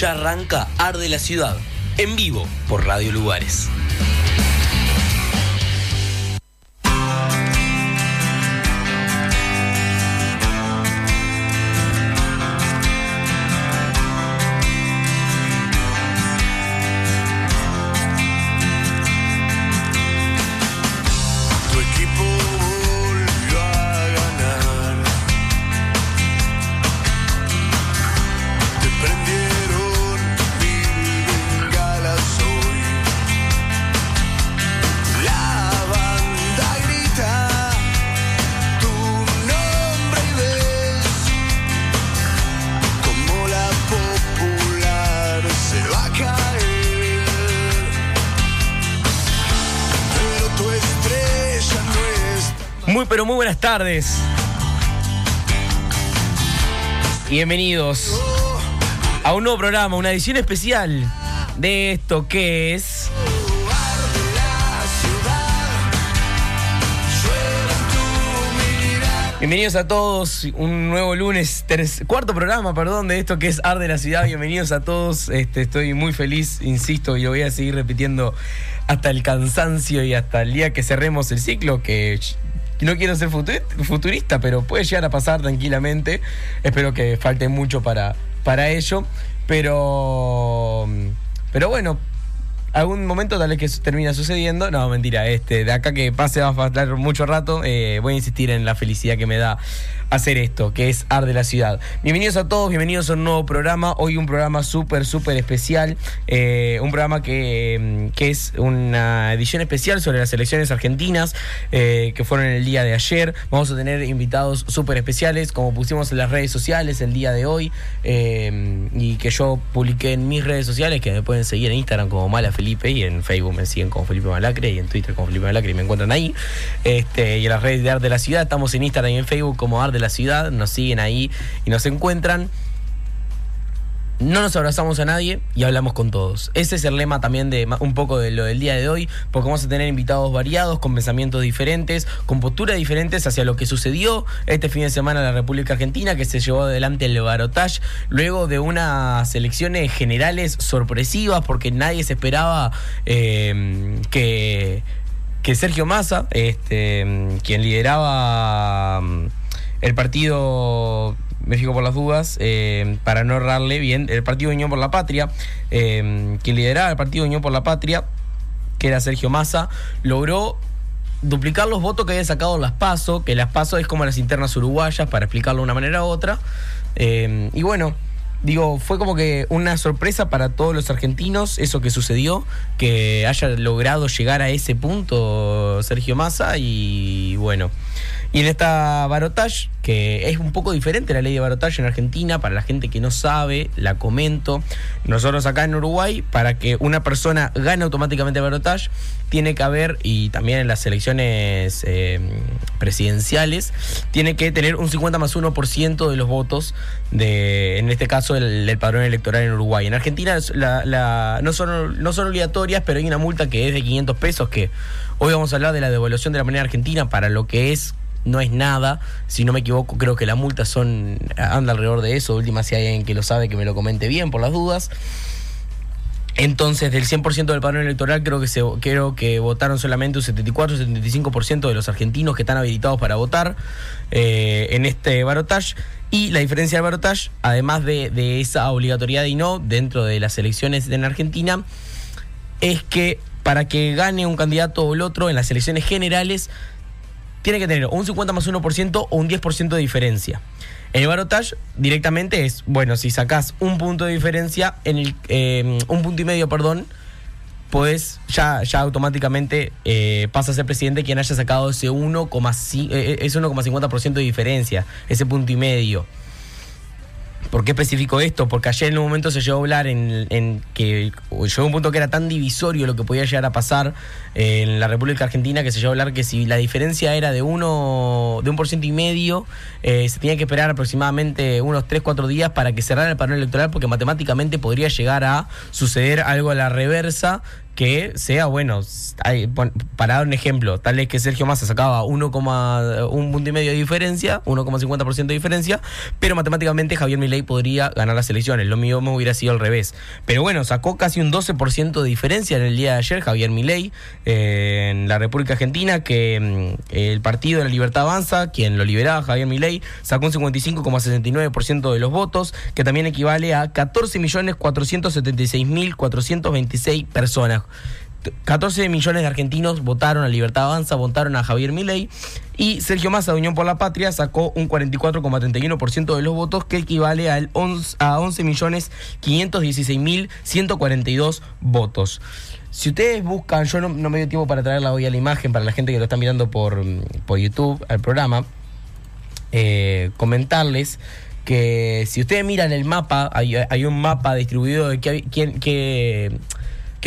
ya arranca Arde la Ciudad, en vivo por Radio Lugares. Tardes. Bienvenidos a un nuevo programa, una edición especial de esto que es Bienvenidos a todos, un nuevo lunes, cuarto programa, perdón, de esto que es Arde la Ciudad. Bienvenidos a todos, este, estoy muy feliz, insisto, y lo voy a seguir repitiendo hasta el cansancio y hasta el día que cerremos el ciclo, que no quiero ser futu- futurista, pero puede llegar a pasar tranquilamente. Espero que falte mucho para, para ello, pero, pero bueno, algún momento tal vez que termina sucediendo. No, mentira, este, de acá que pase va a faltar mucho rato. eh, voy a insistir en la felicidad que me da hacer esto, que es Ar de la Ciudad. Bienvenidos a todos, bienvenidos a un nuevo programa. Hoy un programa súper, súper especial. eh, un programa que, mm, que es una edición especial sobre las elecciones argentinas eh, que fueron el día de ayer. Vamos a tener invitados súper especiales, como pusimos en las redes sociales el día de hoy. y que yo publiqué en mis redes sociales, que me pueden seguir en Instagram como Mala Felipe y en Facebook me siguen como Felipe Malacre y en Twitter como Felipe Malacre y me encuentran ahí. Este, y en las redes de Arte de la Ciudad, estamos en Instagram y en Facebook como Arte de la Ciudad, nos siguen ahí y nos encuentran. No nos abrazamos a nadie y hablamos con todos. Ese es el lema también de un poco de lo del día de hoy, porque vamos a tener invitados variados, con pensamientos diferentes, con posturas diferentes hacia lo que sucedió este fin de semana en la República Argentina, que se llevó adelante el Barotage, luego de unas elecciones generales sorpresivas, porque nadie se esperaba eh, que, que Sergio Massa, este, quien lideraba mm, el partido me fijo por las dudas, eh, para no errarle bien, el Partido Unión por la Patria, eh, quien lideraba el Partido Unión por la Patria, que era Sergio Massa, logró duplicar los votos que había sacado las PASO, que las PASO es como las internas uruguayas, para explicarlo de una manera u otra. Eh, y bueno, digo, fue como que una sorpresa para todos los argentinos eso que sucedió, que haya logrado llegar a ese punto Sergio Massa y bueno. Y en esta barotage, que es un poco diferente la ley de barotage en Argentina, para la gente que no sabe, la comento. Nosotros acá en Uruguay, para que una persona gane automáticamente barotage, tiene que haber, y también en las elecciones eh, presidenciales, tiene que tener un 50 más 1% de los votos, de, en este caso, el, padrón electoral en Uruguay. En Argentina no, son, no son obligatorias, pero hay una multa que es de 500 pesos, que hoy vamos a hablar de la devaluación de la moneda argentina para lo que es no es nada. Si no me equivoco, creo que la multa son anda alrededor de eso. De Última, si hay alguien que lo sabe, que me lo comente bien por las dudas. Entonces, del 100% del padrón electoral, creo que, se, creo que votaron solamente un 74-75% de los argentinos que están habilitados para votar eh, en este barotage. Y la diferencia del barotage, además de, de esa obligatoriedad y no dentro de las elecciones en Argentina, es que para que gane un candidato o el otro en las elecciones generales, tiene que tener un 50 más 1% o un 10% de diferencia. En el barotage directamente es, bueno, si sacás un punto de diferencia, en el, eh, un punto y medio, perdón, pues ya, automáticamente eh, pasa a ser presidente quien haya sacado ese 1,5 eh, ese 1,50% de diferencia, ese punto y medio. ¿Por qué especifico esto? Porque ayer en un momento se llegó a hablar en, en que llegó a un punto que era tan divisorio lo que podía llegar a pasar eh, en la República Argentina que se llegó a hablar que si la diferencia era de uno de un por ciento y medio, eh, se tenía que esperar aproximadamente unos 3, 4 días para que cerrara el padrón electoral porque matemáticamente podría llegar a suceder algo a la reversa que sea, bueno, hay- para dar un ejemplo, tal vez que Sergio Massa sacaba 1, un punto y medio de diferencia, 1,50% de diferencia, pero matemáticamente Javier Milei podría ganar las elecciones. Lo mío me hubiera sido al revés. Pero bueno, sacó casi un 12% de diferencia en el día de ayer Javier Milei eh, en la República Argentina, que mm, el Partido de la Libertad Avanza, quien lo liberaba, Javier Milei, sacó un 55,69% de los votos, que también equivale a 14.476.426 personas. 14 millones de argentinos votaron a Libertad Avanza, votaron a Javier Milei y Sergio Massa de Unión por la Patria sacó un 44,31% de los votos que equivale al 11 a 11 millones 516 mil 142 votos. Si ustedes buscan, yo no, me dio tiempo para traerla hoy a la imagen para la gente que lo está mirando por, por YouTube al programa, eh, comentarles que si ustedes miran el mapa, hay, un mapa distribuido de qué, quién,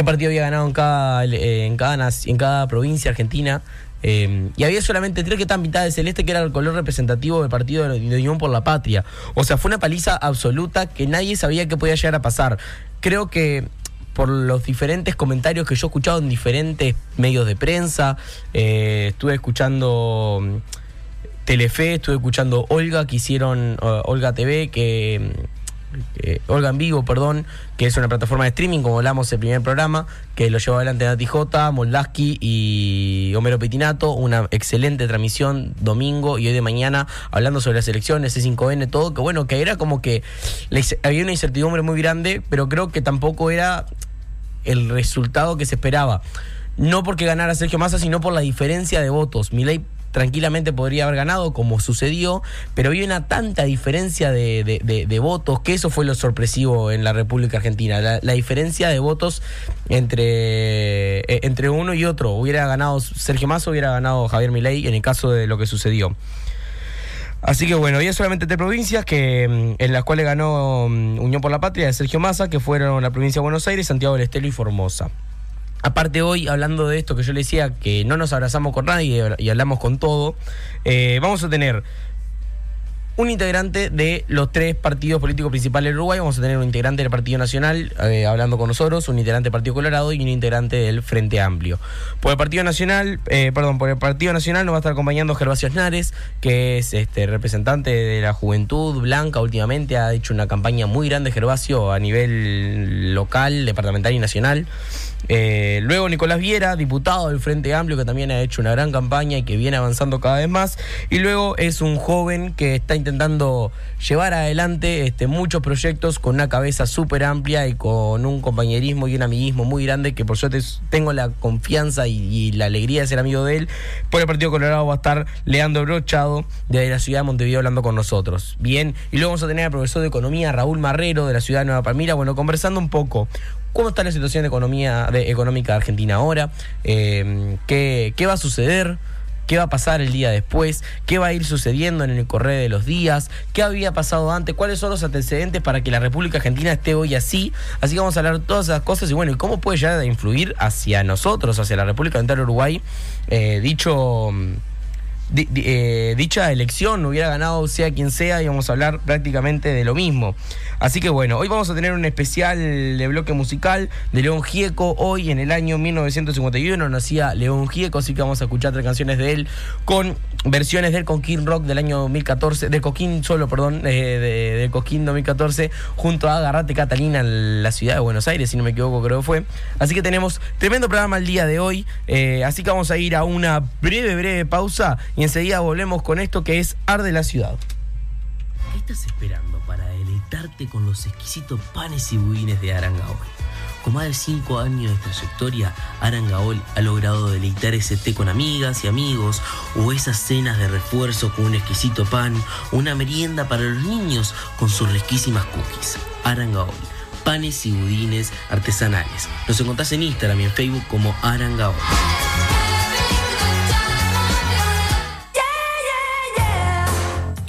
partido había ganado en cada, eh, en cada, en cada provincia argentina. eh, y había solamente tres que estaban pintadas de celeste, que era el color representativo del partido de, Unión por la Patria. O sea, fue una paliza absoluta que nadie sabía que podía llegar a pasar. Creo que por los diferentes comentarios que yo he escuchado en diferentes medios de prensa, eh, estuve escuchando mm, Telefe, estuve escuchando Olga, que hicieron Olga TV, que, que- Olga en vivo, perdón, que es una plataforma de streaming, como hablamos el primer programa, que lo llevó adelante Nati J, Moldaski y Homero Petinato, una excelente transmisión domingo y hoy de mañana hablando sobre las elecciones, C5N, todo, que bueno, que era como que había una incertidumbre muy grande, pero creo que tampoco era el resultado que se esperaba. No porque ganara Sergio Massa, sino por la diferencia de votos. Milei tranquilamente podría haber ganado, como sucedió, pero había una tanta diferencia de, de- votos que eso fue lo sorpresivo en la República Argentina. La, la diferencia de votos entre, eh, entre uno y otro. Hubiera ganado Sergio Massa, hubiera ganado Javier Milei en el caso de lo que sucedió. Así que bueno, había solamente tres provincias que, mm, en las cuales ganó mm, Unión por la Patria de Sergio Massa, que fueron la provincia de Buenos Aires, Santiago del Estero y Formosa. Aparte hoy, hablando de esto que yo le decía, que no nos abrazamos con nadie y hablamos con todo, eh, vamos a tener un integrante de los tres partidos políticos principales del Uruguay. Vamos a tener un integrante del Partido Nacional eh, hablando con nosotros, un integrante del Partido Colorado y un integrante del Frente Amplio. Por el Partido Nacional, eh, perdón, por el Partido Nacional nos va a estar acompañando Gervasio Snares, que es este representante de la juventud blanca últimamente. Ha hecho una campaña muy grande, Gervasio, a nivel local, departamental y nacional. Eh, luego Nicolás Viera, diputado del Frente Amplio, que también ha hecho una gran campaña y que viene avanzando cada vez más. Y luego es un joven que está intentando llevar adelante este, muchos proyectos con una cabeza súper amplia y con un compañerismo y un amiguismo muy grande que por suerte tengo la confianza y, y la alegría de ser amigo de él. Por el Partido Colorado va a estar Leandro Brochado de la ciudad de Montevideo hablando con nosotros. Bien, y luego vamos a tener al profesor de Economía Raúl Marrero de la ciudad de Nueva Palmira, bueno, conversando un poco cómo está la situación económica de Argentina ahora, eh, qué, va a suceder, qué va a pasar el día después, qué va a ir sucediendo en el correr de los días, qué había pasado antes, cuáles son los antecedentes para que la República Argentina esté hoy así. Así que vamos a hablar de todas esas cosas y bueno, y cómo puede llegar a influir hacia nosotros, hacia la República de Uruguay, eh, dicho... eh, dicha elección hubiera ganado sea quien sea y vamos a hablar prácticamente de lo mismo. Así que bueno, hoy vamos a tener un especial de bloque musical de León Gieco. Hoy en el año 1951 nacía León Gieco, así que vamos a escuchar tres canciones de él con versiones del Coquín Rock del año 2014, de Coquín solo, perdón, eh, de, de Coquín 2014, junto a Agarrate Catalina en la ciudad de Buenos Aires, si no me equivoco creo que fue. Así que tenemos tremendo programa el día de hoy, eh, así que vamos a ir a una breve, breve pausa y enseguida volvemos con esto que es Arde la Ciudad. ¿Qué estás esperando para deleitarte con los exquisitos panes y budines de Arangaol? Con más de 5 años de trayectoria, Arangaol ha logrado deleitar ese té con amigas y amigos, o esas cenas de refuerzo con un exquisito pan, una merienda para los niños con sus riquísimas cookies. Arangaol, panes y budines artesanales. Nos encontrás en Instagram y en Facebook como Arangaol.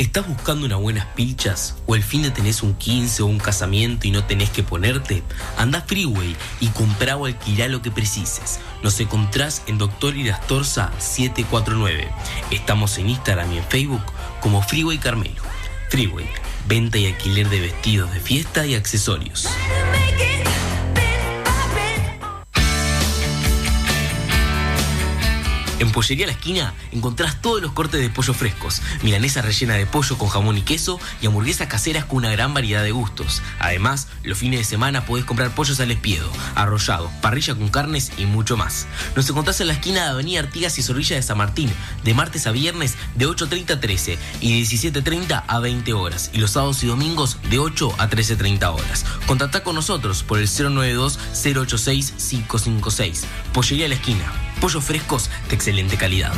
¿Estás buscando unas buenas pilchas? ¿O el fin de tenés un 15 o un casamiento y no tenés que ponerte? Anda a Freeway y comprá o alquilá lo que precises. Nos encontrás en Doctor Irastorza 749. Estamos en Instagram y en Facebook como Freeway Carmelo. Freeway, venta y alquiler de vestidos de fiesta y accesorios. En Pollería La Esquina encontrás todos los cortes de pollo frescos, milanesa rellena de pollo con jamón y queso y hamburguesas caseras con una gran variedad de gustos. Además, los fines de semana podés comprar pollos al espiedo, arrollado, parrilla con carnes y mucho más. Nos encontrás en la esquina de Avenida Artigas y Zorrilla de San Martín, de martes a viernes de 8.30 a 13 y de 17.30 a 20 horas, y los sábados y domingos de 8 a 13.30 horas. Contactá con nosotros por el 092-086-556. Pollería La Esquina. Pollos frescos de excelente calidad.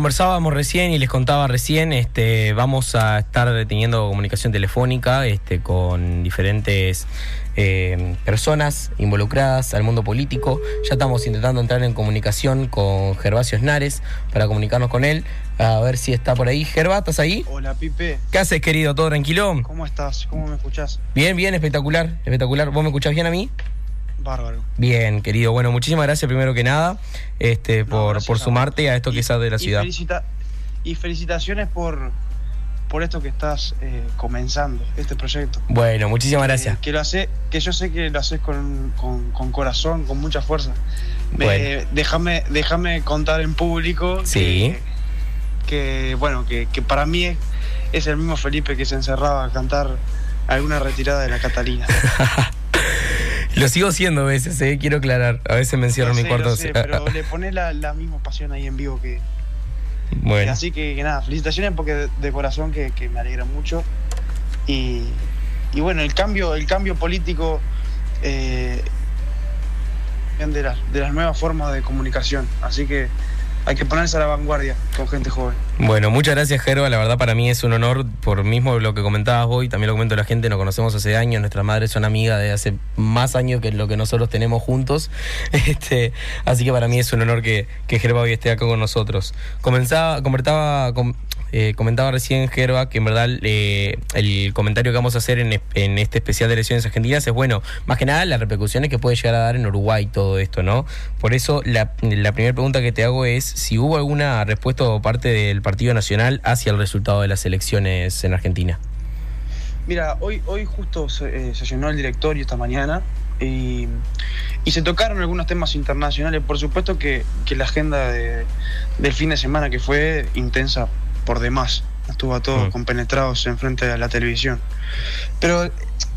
Conversábamos recién y les contaba recién, este, vamos a estar teniendo comunicación telefónica este, con diferentes eh, personas involucradas al mundo político. Ya estamos intentando entrar en comunicación con Gervasio Snares para comunicarnos con él, a ver si está por ahí. Gerva, ¿estás ahí? Hola Pipe, ¿Qué haces, querido? ¿Todo tranquilo? ¿cómo estás? ¿Cómo me escuchás? Bien, bien, espectacular, espectacular. ¿Vos me escuchás bien a mí? Bárbaro. Bien, querido. Bueno, muchísimas gracias primero que nada este, No, por, gracias por sumarte a esto Y- que es de la y ciudad. felicita- y felicitaciones por, por esto que estás eh, comenzando, este proyecto. Bueno, muchísimas gracias. Eh, que, lo hace, que yo sé que lo haces con, con- con corazón, con mucha fuerza. Bueno. déjame, déjame contar en público Sí. que, que, bueno, que, que para mí es, es el mismo Felipe que se encerraba a cantar alguna retirada de la Catalina. Lo sigo siendo a veces, eh, quiero aclarar. A veces me encierro en mi cuarto. sé, pero le pones la, la misma pasión ahí en vivo que, bueno, Así que, que nada, felicitaciones porque de, de corazón que, que me alegra mucho. Y, y bueno, el cambio, el cambio político eh, de, las, de las nuevas formas de comunicación. Así que hay que ponerse a la vanguardia con gente joven. bueno, muchas gracias, Gerba. La verdad, para mí es un honor, por mismo lo que comentabas vos y también lo comento la gente. Nos conocemos hace años, nuestras madres son amigas de hace más años que lo que nosotros tenemos juntos. Este, así que para mí es un honor que, que Gerba hoy esté acá con nosotros. Comenzaba, comentaba, com- eh, comentaba recién Gerba que en verdad eh, el comentario que vamos a hacer en, es- en este especial de elecciones argentinas es bueno, más que nada las repercusiones que puede llegar a dar en Uruguay todo esto, ¿no? Por eso la, primera pregunta que te hago es si hubo alguna respuesta por parte del Partido Nacional hacia el resultado de las elecciones en Argentina. Mira, hoy, hoy justo se, eh, sesionó el directorio esta mañana y, se tocaron algunos temas internacionales. Por supuesto que, que la agenda de- del fin de semana que fue intensa por demás. Estuvo a todos Mm. compenetrados enfrente de la televisión. Pero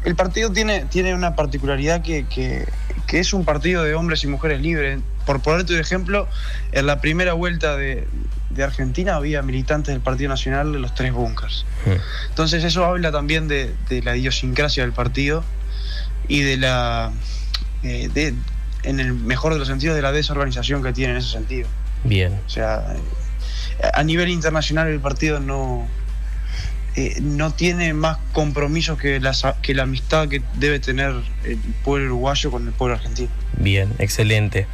el partido tiene, tiene una particularidad que, que- que es un partido de hombres y mujeres libres. Por ponerte un ejemplo, en la primera vuelta de, de Argentina había militantes del Partido Nacional de los tres bunkers. Entonces eso habla también de, de la idiosincrasia del partido y de la, eh, de, en el mejor de los sentidos, de la desorganización que tiene en ese sentido. Bien. O sea, a nivel internacional el partido no, eh, no tiene más compromisos que la, que la amistad que debe tener el pueblo uruguayo con el pueblo argentino. Bien, excelente.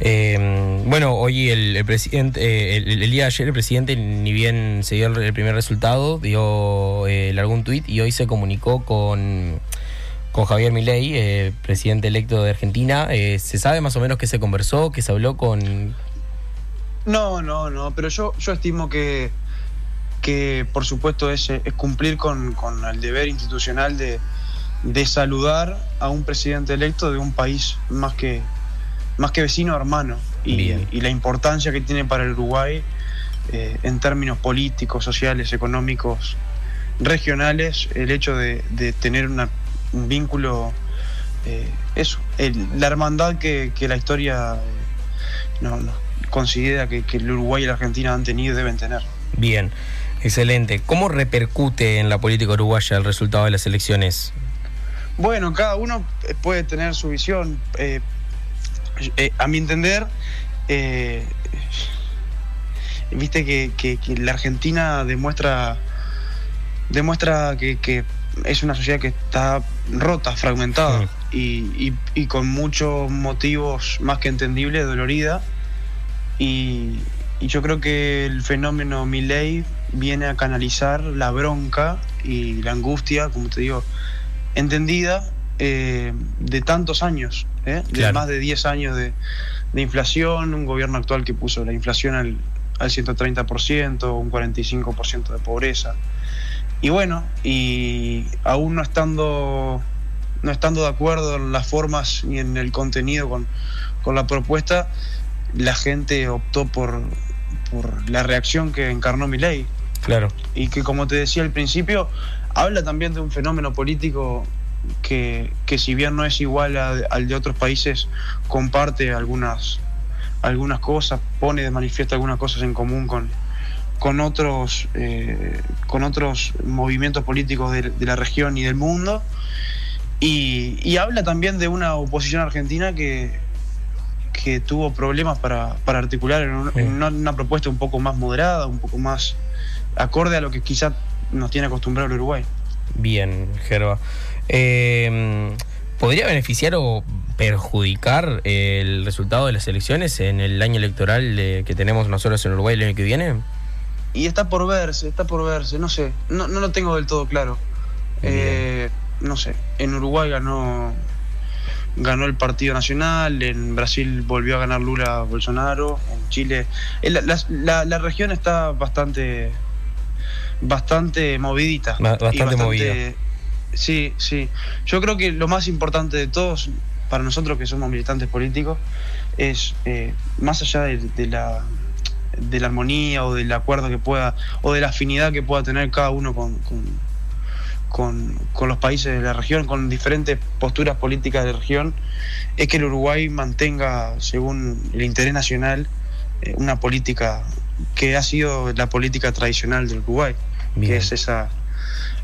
Eh, bueno, hoy el, presidente, eh, el, día de ayer el presidente, ni bien se dio el, primer resultado, dio eh, largó un tuit y hoy se comunicó con, con Javier Milei, presidente electo de Argentina. ¿Se sabe más o menos qué se conversó, qué se habló con...? No, no, no, pero yo, yo estimo que, que por supuesto es, es cumplir con, con el deber institucional de, de saludar a un presidente electo de un país más que, más que vecino hermano. Y la importancia que tiene para el Uruguay eh, en términos políticos, sociales, económicos, regionales, el hecho de, de tener una- un vínculo, eh, eso, el- la hermandad que, que la historia eh, no, no, considera que, que el Uruguay y la Argentina han tenido y deben tener. Bien, excelente. ¿Cómo repercute en la política uruguaya el resultado de las elecciones? Bueno, cada uno eh, puede tener su visión. eh, eh, a mi entender, eh, viste que, que- que la Argentina demuestra, demuestra que, que es una sociedad que está rota, fragmentada Sí. y, y- y con muchos motivos más que entendibles, dolorida. Y, y yo creo que el fenómeno Milley viene a canalizar la bronca y la angustia, como te digo, entendida eh, de tantos años, ¿eh? de más de 10 años de, de inflación, un gobierno actual que puso la inflación al, al 130%, un 45% de pobreza. Y bueno, y aún no estando, no estando de acuerdo en las formas ni en el contenido con, con la propuesta, la gente optó por, por la reacción que encarnó mi ley Claro. y que como te decía al principio, habla también de un fenómeno político que, que si bien no es igual a- al de otros países, comparte algunas, algunas cosas, pone de manifiesto algunas cosas en común con, con, otros, eh, con otros movimientos políticos de, de la región y del mundo. Y, y habla también de una oposición argentina que, que tuvo problemas para, para articular en, un- Sí. en una, una propuesta un poco más moderada, un poco más acorde a lo que quizá nos tiene acostumbrado el Uruguay. Bien, Gerba. Eh, ¿Podría beneficiar o perjudicar el resultado de las elecciones en el año electoral de- que tenemos nosotros en Uruguay el año que viene? Y está por verse, está por verse, no sé, no, no lo tengo del todo claro. Eh, no sé, en Uruguay ganó ganó el Partido Nacional, en Brasil volvió a ganar Lula Bolsonaro, en Chile. eh, La, la- región está bastante bastante movidita. Ba- y bastante movida. Sí, sí. Yo creo que lo más importante de todos, para nosotros que somos militantes políticos, es eh, más allá de, de la de la armonía o del acuerdo que pueda o de la afinidad que pueda tener cada uno con, con, con- con los países de la región, con diferentes posturas políticas de la región, es que el Uruguay mantenga, según el interés nacional, eh, una política que ha sido la política tradicional del Uruguay, Bien. que es esa,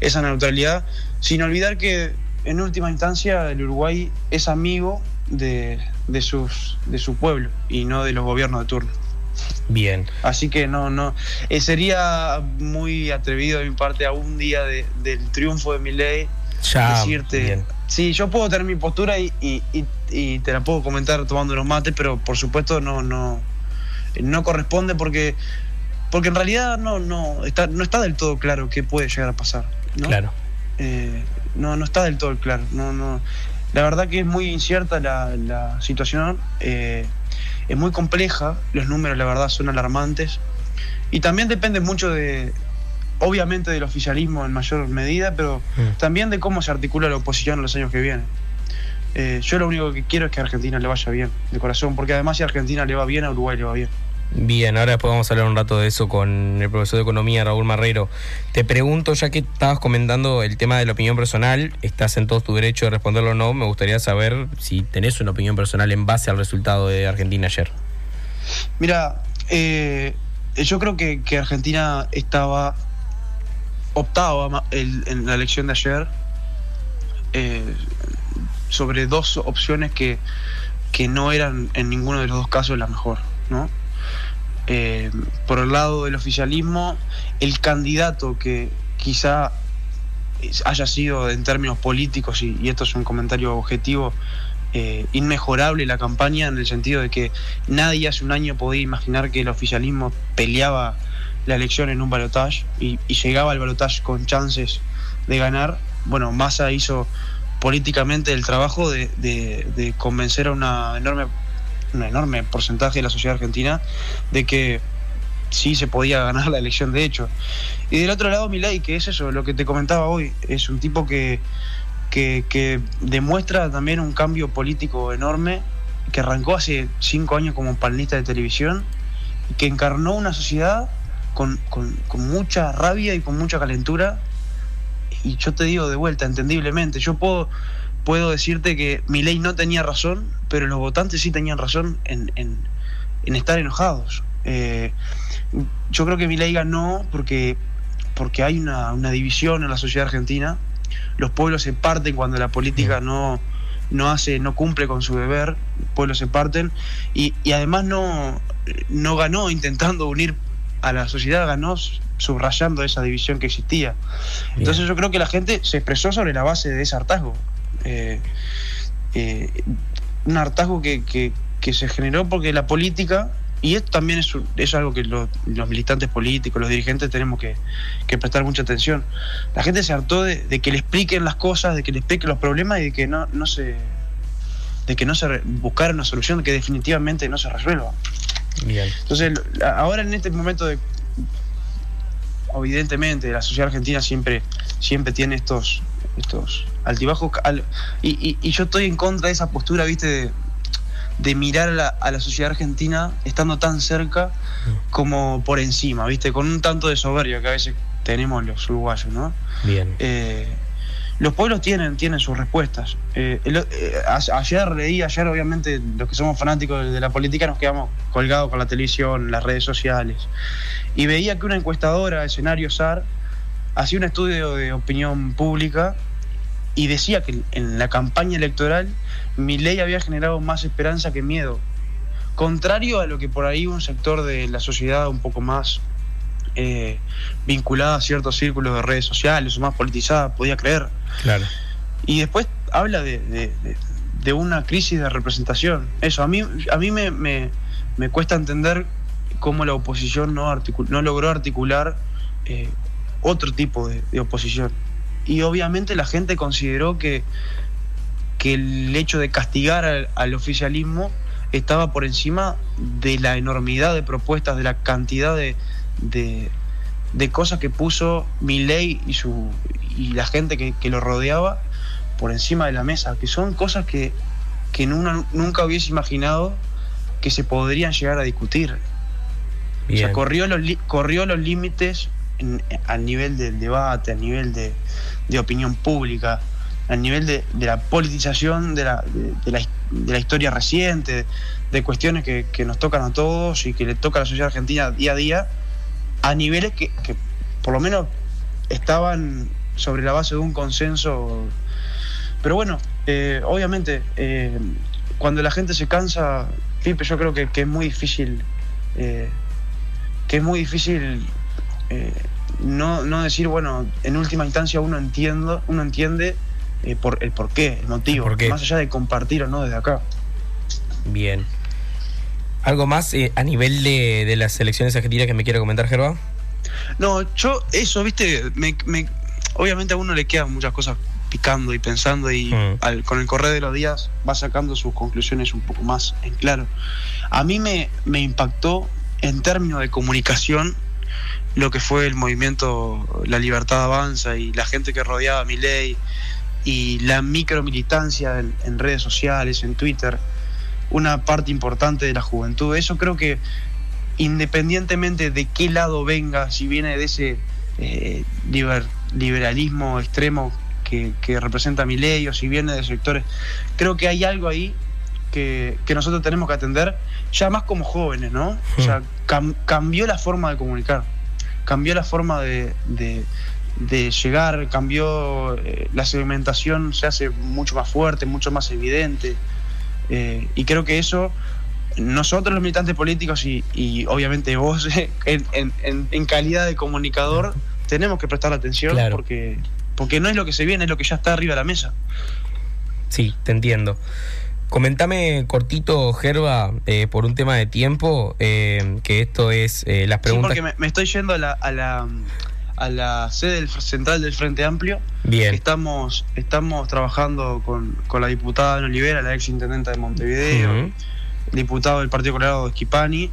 esa neutralidad, sin olvidar que en última instancia el Uruguay es amigo de, de, sus, de su pueblo y no de los gobiernos de turno. Bien. Así que no, no. eh, sería muy atrevido de mi parte a un día de- del triunfo de mi ley Ya. decirte. Bien. Sí, yo puedo tener mi postura y, y- y- y te la puedo comentar tomando unos mates, pero por supuesto no, no, no corresponde porque, porque en realidad no, no, está, no está del todo claro qué puede llegar a pasar. ¿no? Claro. Eh, no, no está del todo claro. No, no. La verdad que es muy incierta la, la situación, eh, es muy compleja, los números la verdad son alarmantes y también depende mucho de, obviamente del oficialismo en mayor medida, pero Mm. también de cómo se articula la oposición en los años que vienen. Eh, yo lo único que quiero es que a Argentina le vaya bien, de corazón, porque además si a Argentina le va bien, a Uruguay le va bien. Bien, ahora después vamos a hablar un rato de eso con el profesor de Economía, Raúl Marrero. Te pregunto, ya que estabas comentando el tema de la opinión personal, estás en todo tu derecho de responderlo o no, me gustaría saber si tenés una opinión personal en base al resultado de Argentina ayer. Mira, eh, yo creo que, Argentina estaba optaba el- en la elección de ayer eh, sobre dos opciones que, que no eran en ninguno de los dos casos la mejor, ¿no? Eh, por el lado del oficialismo, el candidato que quizá haya sido en términos políticos, y, esto es un comentario objetivo, eh, inmejorable la campaña en el sentido de que nadie hace un año podía imaginar que el oficialismo peleaba la elección en un balotaje y, llegaba al balotaje con chances de ganar. Bueno, Massa hizo políticamente el trabajo de convencer a una enorme, un enorme porcentaje de la sociedad argentina de que sí se podía ganar la elección de hecho. Y del otro lado, Milei, que es eso, lo que te comentaba hoy, es un tipo que, que, demuestra también un cambio político enorme, que arrancó hace cinco años como panelista de televisión, que encarnó una sociedad con, con- con mucha rabia y con mucha calentura. Y yo te digo de vuelta, entendiblemente, yo puedo, puedo decirte que Milei no tenía razón, pero los votantes sí tenían razón en, en- en estar enojados. Eh, yo creo que Milei ganó porque, porque hay una, una división en la sociedad argentina. Los pueblos se parten cuando la política no, no hace, no cumple con su deber, los pueblos se parten. Y, y además no, no ganó intentando unir a la sociedad, ganó subrayando esa división que existía. Entonces yo creo que la gente se expresó sobre la base de ese hartazgo. Eh, eh, un hartazgo que, que- que se generó porque la política, y esto también es, es algo que lo- los militantes políticos, los dirigentes tenemos que, que prestar mucha atención. La gente se hartó de, de que le expliquen las cosas, de que le expliquen los problemas y de que no, no se de que no se buscara una solución que definitivamente no se resuelva. Bien. Entonces, ahora en este momento de evidentemente la sociedad argentina siempre siempre tiene estos estos altibajos al- y, y- y yo estoy en contra de esa postura viste de, de mirar a la, a la sociedad argentina estando tan cerca como por encima viste con un tanto de soberbia que a veces tenemos los uruguayos no Bien. eh, los pueblos tienen, tienen sus respuestas. Eh, el- eh, ayer leí, ayer obviamente los que somos fanáticos de, de la política nos quedamos colgados con la televisión, las redes sociales. Y veía que una encuestadora, escenario SAR, hacía un estudio de opinión pública y decía que en la campaña electoral mi ley había generado más esperanza que miedo. Contrario a lo que por ahí un sector de la sociedad un poco más eh, vinculada a ciertos círculos de redes sociales o más politizada podía creer. Claro. Y después habla de, de- de- de una crisis de representación. Eso, a mí, a mí me, me- me cuesta entender cómo la oposición no, articu- no logró articular eh, otro tipo de, de oposición. Y obviamente la gente consideró que, que el hecho de castigar al, al oficialismo estaba por encima de la enormidad de propuestas, de la cantidad de, de, de cosas que puso Milei y, su, y la gente que, que lo rodeaba por encima de la mesa, que son cosas que, que uno nunca hubiese imaginado que se podrían llegar a discutir. O sea, corrió los, corrió los límites en- al nivel del debate, al nivel de, de opinión pública, al nivel de, de la politización de la, de la historia reciente, de cuestiones que, que nos tocan a todos y que le toca a la sociedad argentina día a día, a niveles que, que por lo menos estaban sobre la base de un consenso. Pero bueno, eh, obviamente, eh, cuando la gente se cansa, Pipe, yo creo que, que es muy difícil, eh, que es muy difícil eh, no, no decir, bueno, en última instancia uno entiendo, uno entiende eh, por el porqué, el motivo, El porqué. más allá de compartir o no desde acá. Bien. ¿Algo más eh, a nivel de, de las elecciones argentinas que me quiera comentar, Gerba? No, yo eso, viste, me, me- obviamente a uno le quedan muchas cosas picando y pensando y Mm. al- con el correr de los días va sacando sus conclusiones un poco más en claro. A mí me, me impactó en términos de comunicación lo que fue el movimiento La Libertad Avanza y la gente que rodeaba a mi ley y la micromilitancia en, en redes sociales, en Twitter, una parte importante de la juventud. Eso creo que independientemente de qué lado venga, si viene de ese eh, liber- liberalismo extremo que, que representa mi ley o si viene de sectores, creo que hay algo ahí que, que nosotros tenemos que atender, ya más como jóvenes, ¿no? O sea, cam- cambió la forma de comunicar, cambió la forma de, de- de llegar, cambió eh, la segmentación, se hace mucho más fuerte, mucho más evidente. eh, y creo que eso nosotros los militantes políticos y, y obviamente vos en, en- en- calidad de comunicador tenemos que prestar atención Claro. porque, porque no es lo que se viene, es lo que ya está arriba de la mesa. Sí, te entiendo. Comentame cortito, Gerba, eh, por un tema de tiempo, eh, que esto es eh, las Sí, preguntas. porque me, me estoy yendo a la, a la, a la sede del central del Frente Amplio. Bien. Estamos, estamos trabajando con, con la diputada Ana Olivera, la ex intendenta de Montevideo, diputado del Partido Colorado de Esquipani,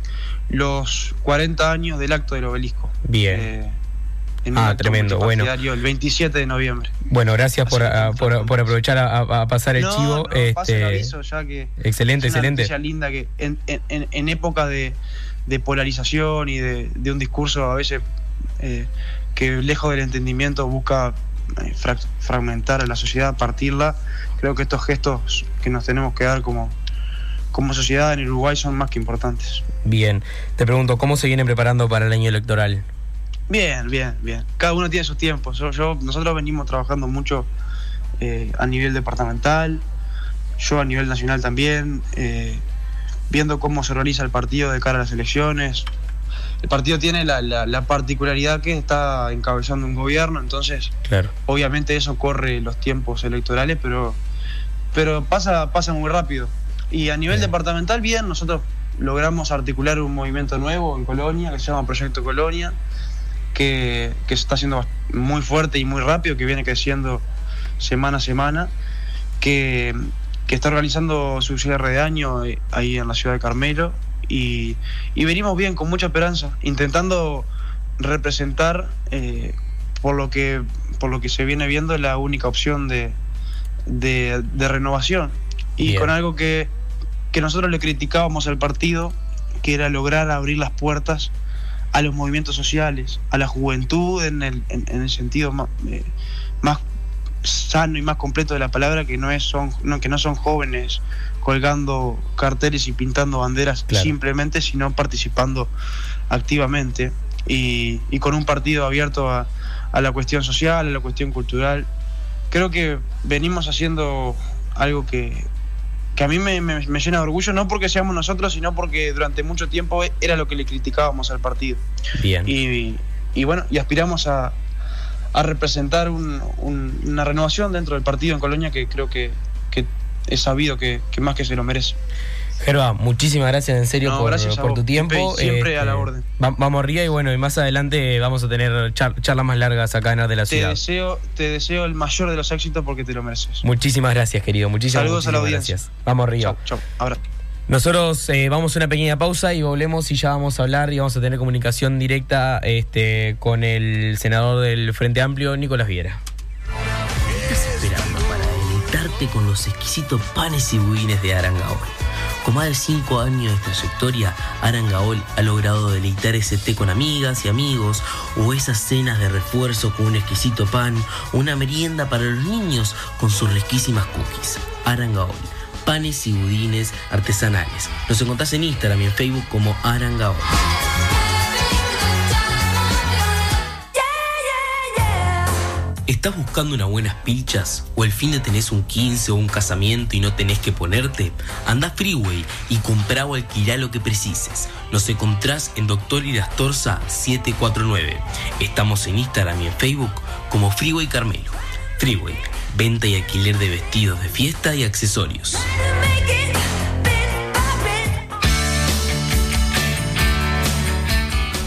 los 40 años del acto del obelisco. Bien. En Ah, tremendo, bueno. El 27 de noviembre. Bueno, gracias por, Así que a- estamos por, aprovechar a, pasar el no, chivo. no, el este, aviso ya que excelente, es una excelente. linda que en, en, en- época de, de polarización y de, de un discurso a veces eh, que lejos del entendimiento busca eh, fra- fragmentar a la sociedad, partirla, creo que estos gestos que nos tenemos que dar como, como sociedad en Uruguay son más que importantes. Bien. Te pregunto, ¿cómo se viene preparando para el año electoral? Bien, bien, bien. Cada uno tiene sus tiempos. Yo, yo- nosotros venimos trabajando mucho eh, a nivel departamental, yo a nivel nacional también, eh, viendo cómo se organiza el partido de cara a las elecciones. El partido tiene la, la- la particularidad que está encabezando un gobierno, entonces Claro. obviamente eso corre los tiempos electorales, pero, pero pasa, pasa muy rápido. Y a nivel Bien. departamental, bien, nosotros logramos articular un movimiento nuevo en Colonia que se llama Proyecto Colonia, que, que se está haciendo bast- muy fuerte y muy rápido, que viene creciendo semana a semana, que, que está organizando su cierre de año eh, ahí en la ciudad de Carmelo. Y, y venimos bien, con mucha esperanza, intentando representar eh, por lo que por lo que se viene viendo la única opción de, de, de renovación y Bien. con algo que, que nosotros le criticábamos al partido que era lograr abrir las puertas a los movimientos sociales a la juventud en el, en, en el sentido más, eh, más sano y más completo de la palabra que no es son no, que no son jóvenes colgando carteles y pintando banderas Claro. simplemente sino participando activamente y, y con un partido abierto a, a la cuestión social, a la cuestión cultural. Creo que venimos haciendo algo que, que a mí me, me- me llena de orgullo, no porque seamos nosotros, sino porque durante mucho tiempo era lo que le criticábamos al partido. Bien. Y, y bueno, y aspiramos a, a representar un- un- una renovación dentro del partido en Colonia que creo que, que es sabido que, que más que se lo merece. Gerba, muchísimas gracias en serio No, por, gracias tu tiempo. Este, siempre a la orden. va- vamos arriba y bueno, y más adelante vamos a tener char- charlas más largas acá en Arte de la Te Ciudad. deseo, te deseo el mayor de los éxitos porque te lo mereces. Muchísimas gracias, querido. Muchísimas, Saludos a la audiencia. gracias. Vamos arriba. Chao, chao. Ahora. Nosotros eh, vamos a una pequeña pausa y volvemos y ya vamos a hablar y vamos a tener comunicación directa este, con el senador del Frente Amplio, Nicolás Viera. ¿Qué estás esperando para deleitarte con los exquisitos panes y budines de Arangaol? Con más de 5 años de trayectoria, Arangaol ha logrado deleitar ese té con amigas y amigos, o esas cenas de refuerzo con un exquisito pan, o una merienda para los niños con sus riquísimas cookies. Arangaol, panes y budines artesanales. Nos encontrás en Instagram y en Facebook como Arangaol. ¿Estás buscando unas buenas pilchas? ¿O el fin de tenés un 15 o un casamiento y no tenés que ponerte? Anda Freeway y comprá o alquilá lo que precises. Nos encontrás en Doctor Irastorza 749. Estamos en Instagram y en Facebook como Freeway Carmelo. Freeway, venta y alquiler de vestidos de fiesta y accesorios.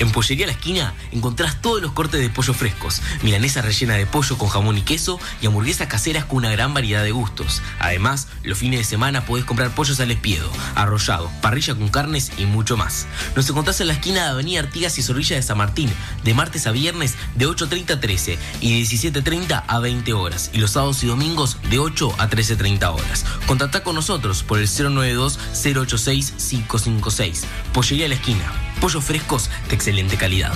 En Pollería La Esquina encontrás todos los cortes de pollo frescos, milanesa rellena de pollo con jamón y queso y hamburguesas caseras con una gran variedad de gustos. Además, los fines de semana podés comprar pollos al espiedo, arrollado, parrilla con carnes y mucho más. Nos encontrás en la esquina de Avenida Artigas y Zorrilla de San Martín, de martes a viernes de 8.30 a 13 y de 17.30 a 20 horas, y los sábados y domingos de 8 a 13.30 horas. Contactá con nosotros por el 092-086-556. Pollería La Esquina. Pollos frescos de excelente calidad.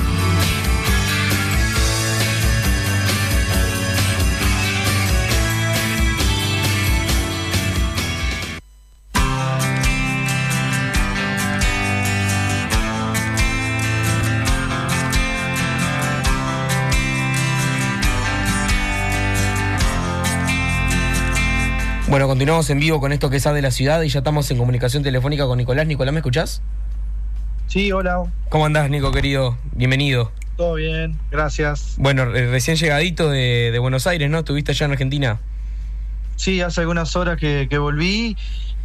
Bueno, continuamos en vivo con esto que es de la ciudad y ya estamos en comunicación telefónica con Nicolás. Nicolás, ¿me escuchás? Sí, hola, ¿Cómo andás, Nico, querido? Bienvenido. todo bien, gracias. Bueno, re- recién llegadito de, de Buenos Aires, ¿no? ¿Estuviste allá en Argentina? Sí, hace algunas horas que, que volví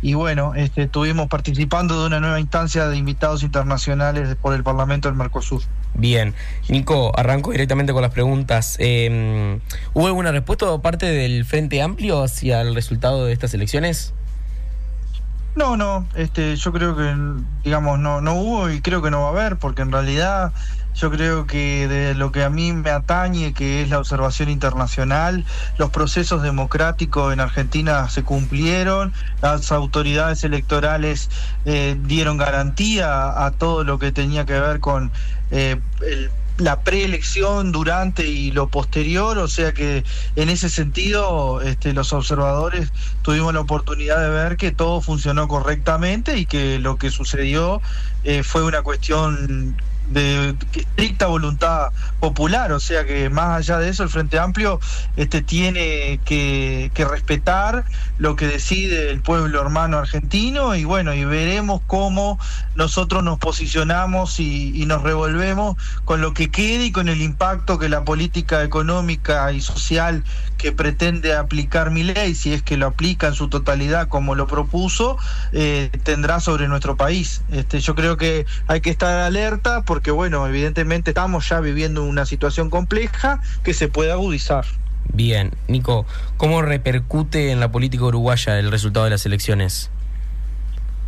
y bueno, este, estuvimos participando de una nueva instancia de invitados internacionales por el Parlamento del Mercosur. Bien, Nico, arranco directamente con las preguntas. Eh, ¿Hubo alguna respuesta por parte del Frente Amplio hacia el resultado de estas elecciones? No, no, este, yo creo que, digamos, no, no hubo y creo que no va a haber, porque en realidad yo creo que de lo que a mí me atañe, que es la observación internacional, los procesos democráticos en Argentina se cumplieron, las autoridades electorales eh, dieron garantía a todo lo que tenía que ver con eh, el la preelección, durante y lo posterior, o sea que en ese sentido este, los observadores tuvimos la oportunidad de ver que todo funcionó correctamente y que lo que sucedió eh, fue una cuestión de estricta voluntad popular, o sea que más allá de eso el Frente Amplio este, tiene que, que, respetar lo que decide el pueblo hermano argentino y bueno, y veremos cómo nosotros nos posicionamos y, nos revolvemos con lo que quede y con el impacto que la política económica y social que pretende aplicar mi ley, si es que lo aplica en su totalidad como lo propuso, eh, tendrá sobre nuestro país. Este, yo creo que hay que estar alerta porque, bueno, evidentemente estamos ya viviendo una situación compleja que se puede agudizar. Bien, Nico, ¿cómo repercute en la política uruguaya el resultado de las elecciones?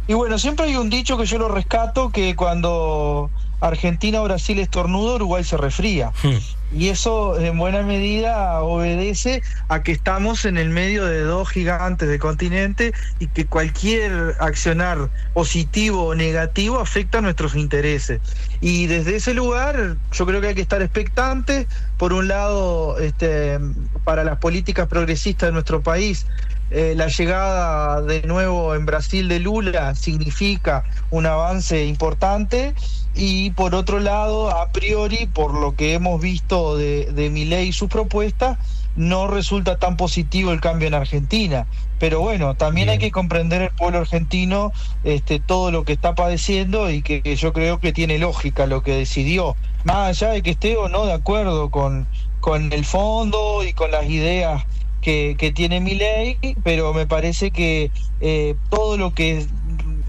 Y bueno, siempre hay un dicho que yo lo rescato, que cuando Argentina o Brasil estornuda, Uruguay se resfría. Hmm. Y eso en buena medida obedece a que estamos en el medio de dos gigantes del continente y que cualquier accionar positivo o negativo afecta a nuestros intereses. Y desde ese lugar yo creo que hay que estar expectantes. Por un lado, este, para las políticas progresistas de nuestro país, eh, la llegada de nuevo en Brasil de Lula significa un avance importante y por otro lado, a priori, por lo que hemos visto de, de ley y sus propuestas, no resulta tan positivo el cambio en Argentina. Pero bueno, también hay que comprender el pueblo argentino este, todo lo que está padeciendo y que, que, yo creo que tiene lógica lo que decidió. Más allá de que esté o no de acuerdo con, con el fondo y con las ideas que, que tiene mi ley, pero me parece que eh, todo lo que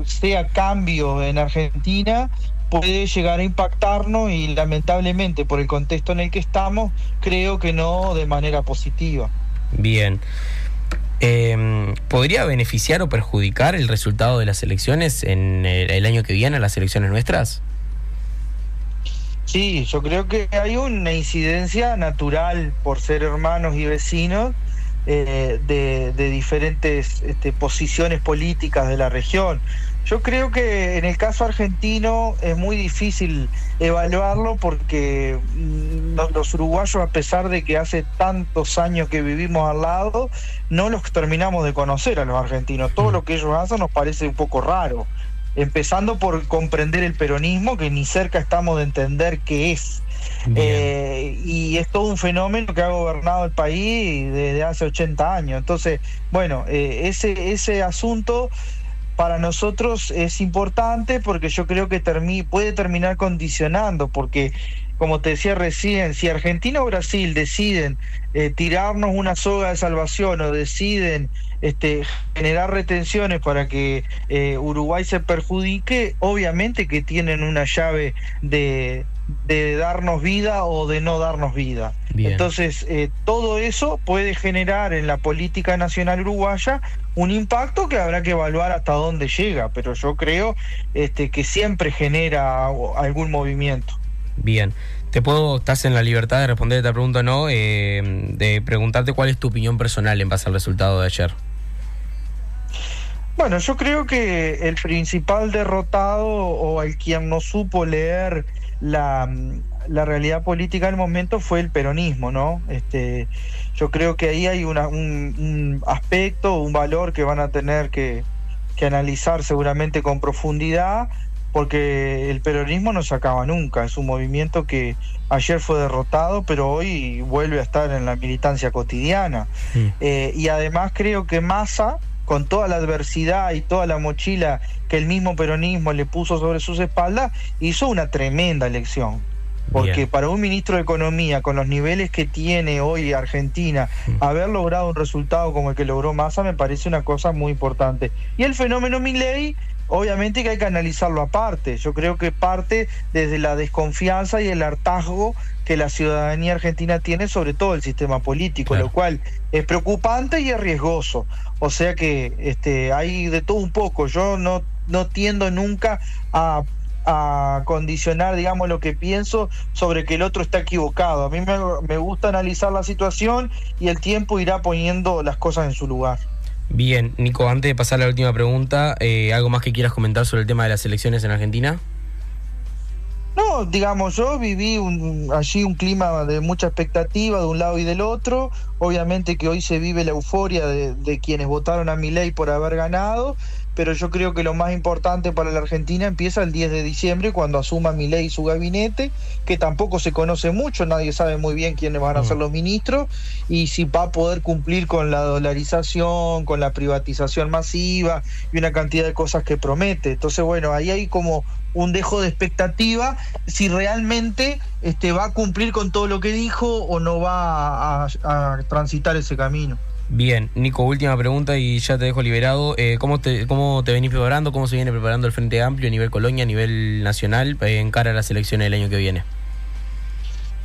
sea cambio en Argentina puede llegar a impactarnos y lamentablemente por el contexto en el que estamos, creo que no de manera positiva. Bien. Eh, ¿Podría beneficiar o perjudicar el resultado de las elecciones en el, el año que viene, las elecciones nuestras? Sí, yo creo que hay una incidencia natural por ser hermanos y vecinos eh, de, de, diferentes este, posiciones políticas de la región. Yo creo que en el caso argentino es muy difícil evaluarlo porque mm, los uruguayos, a pesar de que hace tantos años que vivimos al lado, no los terminamos de conocer a los argentinos. Todo lo que ellos hacen nos parece un poco raro. Empezando por comprender el peronismo, que ni cerca estamos de entender qué es. Eh, y es todo un fenómeno que ha gobernado el país desde hace 80 años. Entonces, bueno, eh, ese, ese asunto para nosotros es importante porque yo creo que puede terminar condicionando, porque como te decía recién, si Argentina o Brasil deciden eh, tirarnos una soga de salvación o deciden este, generar retenciones para que eh, Uruguay se perjudique, obviamente que tienen una llave de darnos vida o de no darnos vida. Bien. Entonces, eh, todo eso puede generar en la política nacional uruguaya un impacto que habrá que evaluar hasta dónde llega, pero yo creo este, que siempre genera algún movimiento. Bien. Te puedo, estás en la libertad de responder esta pregunta o no, eh, de preguntarte cuál es tu opinión personal en base al resultado de ayer. Bueno, yo creo que el principal derrotado o el quien no supo leer la, la realidad política del momento fue el peronismo, ¿no? Este, yo creo que ahí hay una, un, un, aspecto, un valor que van a tener que, que analizar seguramente con profundidad, porque el peronismo no se acaba nunca, es un movimiento que ayer fue derrotado, pero hoy vuelve a estar en la militancia cotidiana. Eh, y además creo que Massa, con toda la adversidad y toda la mochila que el mismo peronismo le puso sobre sus espaldas, hizo una tremenda elección. Porque Bien. para un ministro de Economía, con los niveles que tiene hoy Argentina, mm. haber logrado un resultado como el que logró Massa me parece una cosa muy importante. Y el fenómeno Milley obviamente que hay que analizarlo aparte. Yo creo que parte desde la desconfianza y el hartazgo que la ciudadanía argentina tiene sobre todo el sistema político, Claro. lo cual es preocupante y es riesgoso. O sea que este, hay de todo un poco. Yo no, no tiendo nunca a, a condicionar, digamos, lo que pienso sobre que el otro está equivocado. A mí me, me gusta analizar la situación y el tiempo irá poniendo las cosas en su lugar. Bien, Nico, antes de pasar a la última pregunta, eh, ¿algo más que quieras comentar sobre el tema de las elecciones en Argentina? No, digamos, yo viví un- allí un clima de mucha expectativa de un lado y del otro. Obviamente que hoy se vive la euforia de, de quienes votaron a Milei por haber ganado, pero yo creo que lo más importante para la Argentina empieza el 10 de diciembre cuando asuma Milei su gabinete, que tampoco se conoce mucho, nadie sabe muy bien quiénes van a ser los ministros y si va a poder cumplir con la dolarización, con la privatización masiva y una cantidad de cosas que promete. Entonces, bueno, ahí hay como un dejo de expectativa si realmente este, va a cumplir con todo lo que dijo o no va a, a- a transitar ese camino. Bien, Nico, última pregunta y ya te dejo liberado. Eh, ¿cómo, te, ¿Cómo te venís preparando? ¿Cómo se viene preparando el Frente Amplio a nivel Colonia, a nivel nacional, eh, en cara a las elecciones del año que viene?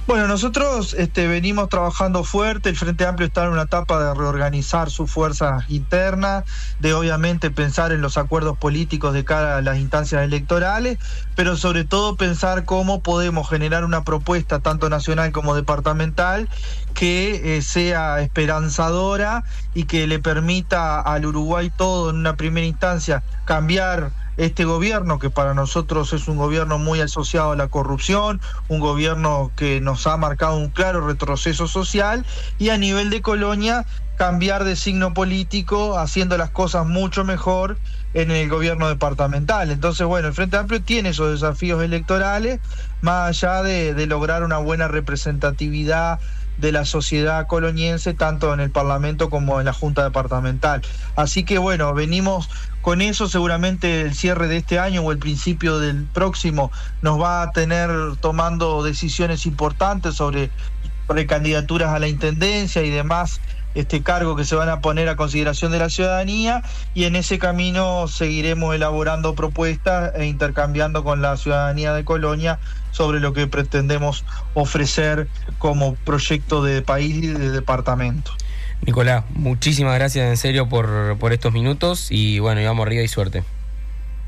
Bueno, nosotros este, venimos trabajando fuerte, el Frente Amplio está en una etapa de reorganizar sus fuerzas internas, de obviamente pensar en los acuerdos políticos de cara a las instancias electorales, pero sobre todo pensar cómo podemos generar una propuesta tanto nacional como departamental que eh, sea esperanzadora y que le permita al Uruguay todo en una primera instancia cambiar este gobierno, que para nosotros es un gobierno muy asociado a la corrupción, un gobierno que nos ha marcado un claro retroceso social, y a nivel de colonia cambiar de signo político, haciendo las cosas mucho mejor en el gobierno departamental. Entonces, bueno, el Frente Amplio tiene esos desafíos electorales, más allá de, de lograr una buena representatividad de la sociedad coloniense, tanto en el Parlamento como en la Junta Departamental. Así que bueno, venimos con eso, seguramente el cierre de este año o el principio del próximo nos va a tener tomando decisiones importantes sobre precandidaturas a la Intendencia y demás este cargo que se van a poner a consideración de la ciudadanía y en ese camino seguiremos elaborando propuestas e intercambiando con la ciudadanía de Colonia sobre lo que pretendemos ofrecer como proyecto de país y de departamento. Nicolás, muchísimas gracias en serio por, por estos minutos y bueno, y vamos arriba y suerte.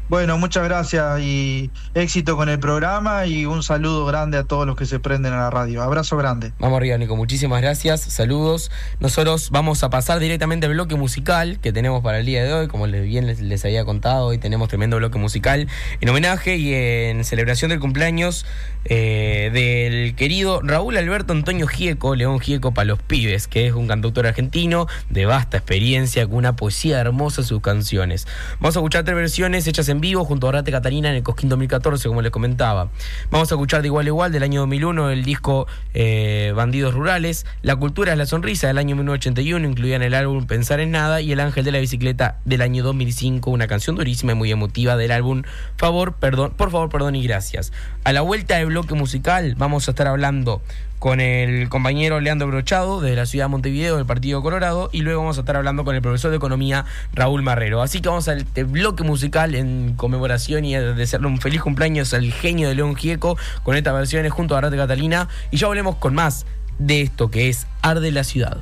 Bueno, muchas gracias y éxito con el programa y un saludo grande a todos los que se prenden a la radio. Abrazo grande. Vamos arriba, Nico. Muchísimas gracias. Saludos. Nosotros vamos a pasar directamente al bloque musical que tenemos para el día de hoy. Como les, bien les, les había contado, hoy tenemos tremendo bloque musical en homenaje y en celebración del cumpleaños eh, del querido Raúl Alberto Antonio Gieco, León Gieco para los pibes, que es un cantautor argentino de vasta experiencia, con una poesía hermosa en sus canciones. Vamos a escuchar tres versiones hechas en vivo junto a Rate Catarina en el Cosquín 2014, como les comentaba. Vamos a escuchar de igual a igual del año 2001 el disco eh, Bandidos Rurales, La Cultura es la Sonrisa del año 1981, incluida en el álbum Pensar en Nada y El Ángel de la Bicicleta del año 2005, una canción durísima y muy emotiva del álbum Favor, perdón, por favor, perdón y gracias. A la vuelta del bloque musical vamos a estar hablando con el compañero Leandro Brochado de la ciudad de Montevideo del Partido Colorado y luego vamos a estar hablando con el profesor de economía Raúl Marrero. Así que vamos al este bloque musical en conmemoración y a desearle un feliz cumpleaños al genio de León Gieco con estas versiones junto a Rate Catalina y ya volvemos con más de esto que es Arde la Ciudad.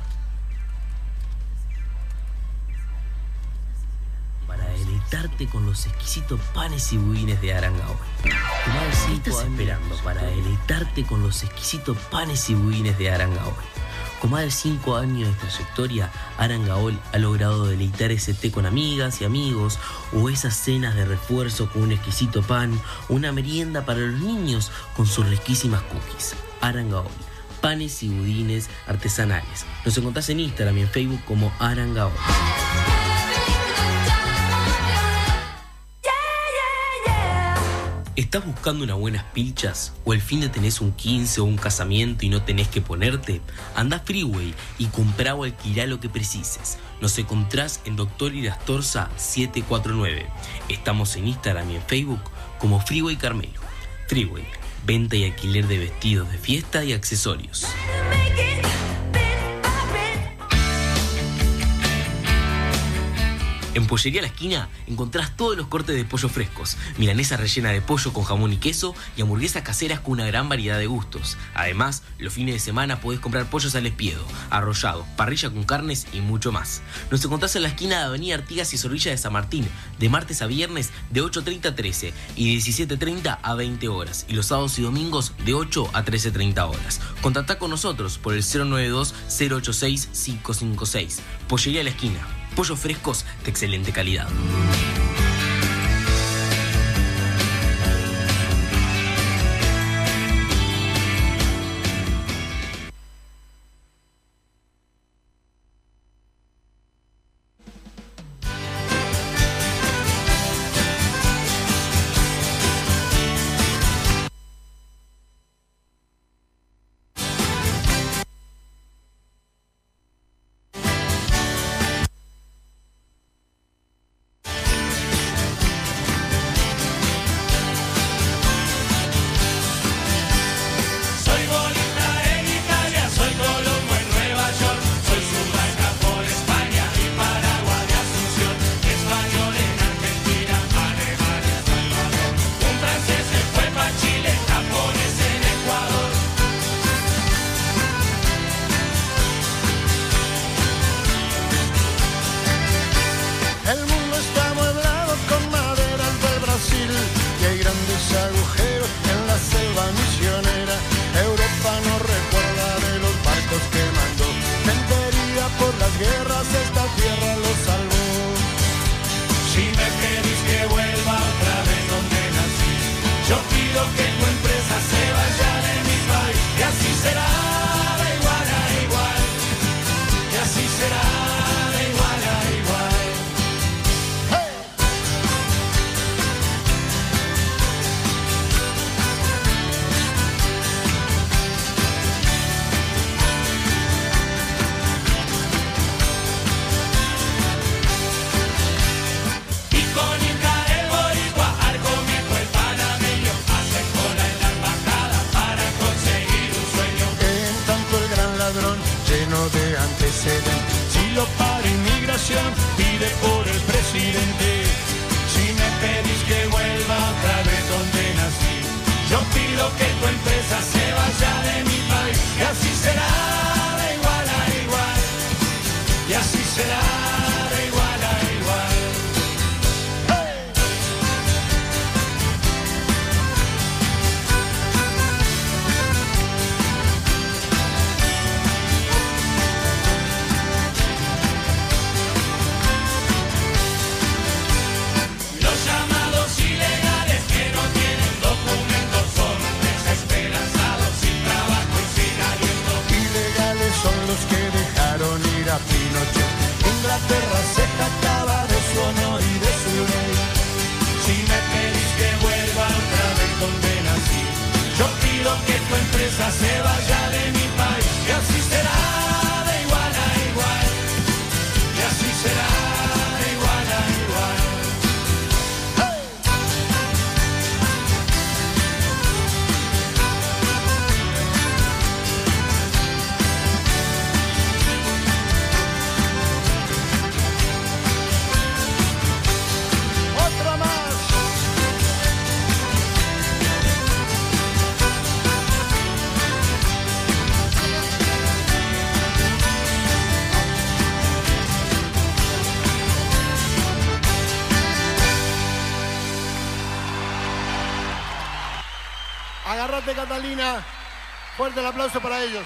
Deleitarte con los exquisitos panes y budines de Arangaoy. ¿Qué estás esperando para deleitarte con los exquisitos panes y budines de? Con más de 5 años de trayectoria, Arangaol ha logrado deleitar ese té con amigas y amigos, o esas cenas de refuerzo con un exquisito pan, o una merienda para los niños con sus riquísimas cookies. Arangaol, panes y budines artesanales. Nos encontrás en Instagram y en Facebook como Arangaol. ¿Estás buscando unas buenas pilchas? ¿O el fin de tenés un 15 o un casamiento y no tenés que ponerte? Anda a Freeway y comprá o alquilá lo que precises. Nos encontrás en Doctor Irastorza 749. Estamos en Instagram y en Facebook como Freeway Carmelo. Freeway, venta y alquiler de vestidos de fiesta y accesorios. En Pollería La Esquina encontrás todos los cortes de pollo frescos, milanesa rellena de pollo con jamón y queso y hamburguesas caseras con una gran variedad de gustos. Además, los fines de semana podés comprar pollos al espiedo, arrollado, parrilla con carnes y mucho más. Nos encontrás en la esquina de Avenida Artigas y Zorrilla de San Martín, de martes a viernes de 8.30 a 13 y 17.30 a 20 horas y los sábados y domingos de 8 a 13.30 horas. Contactá con nosotros por el 092 086 556. Pollería La Esquina pollos frescos de excelente calidad. Fuerte el aplauso para ellos.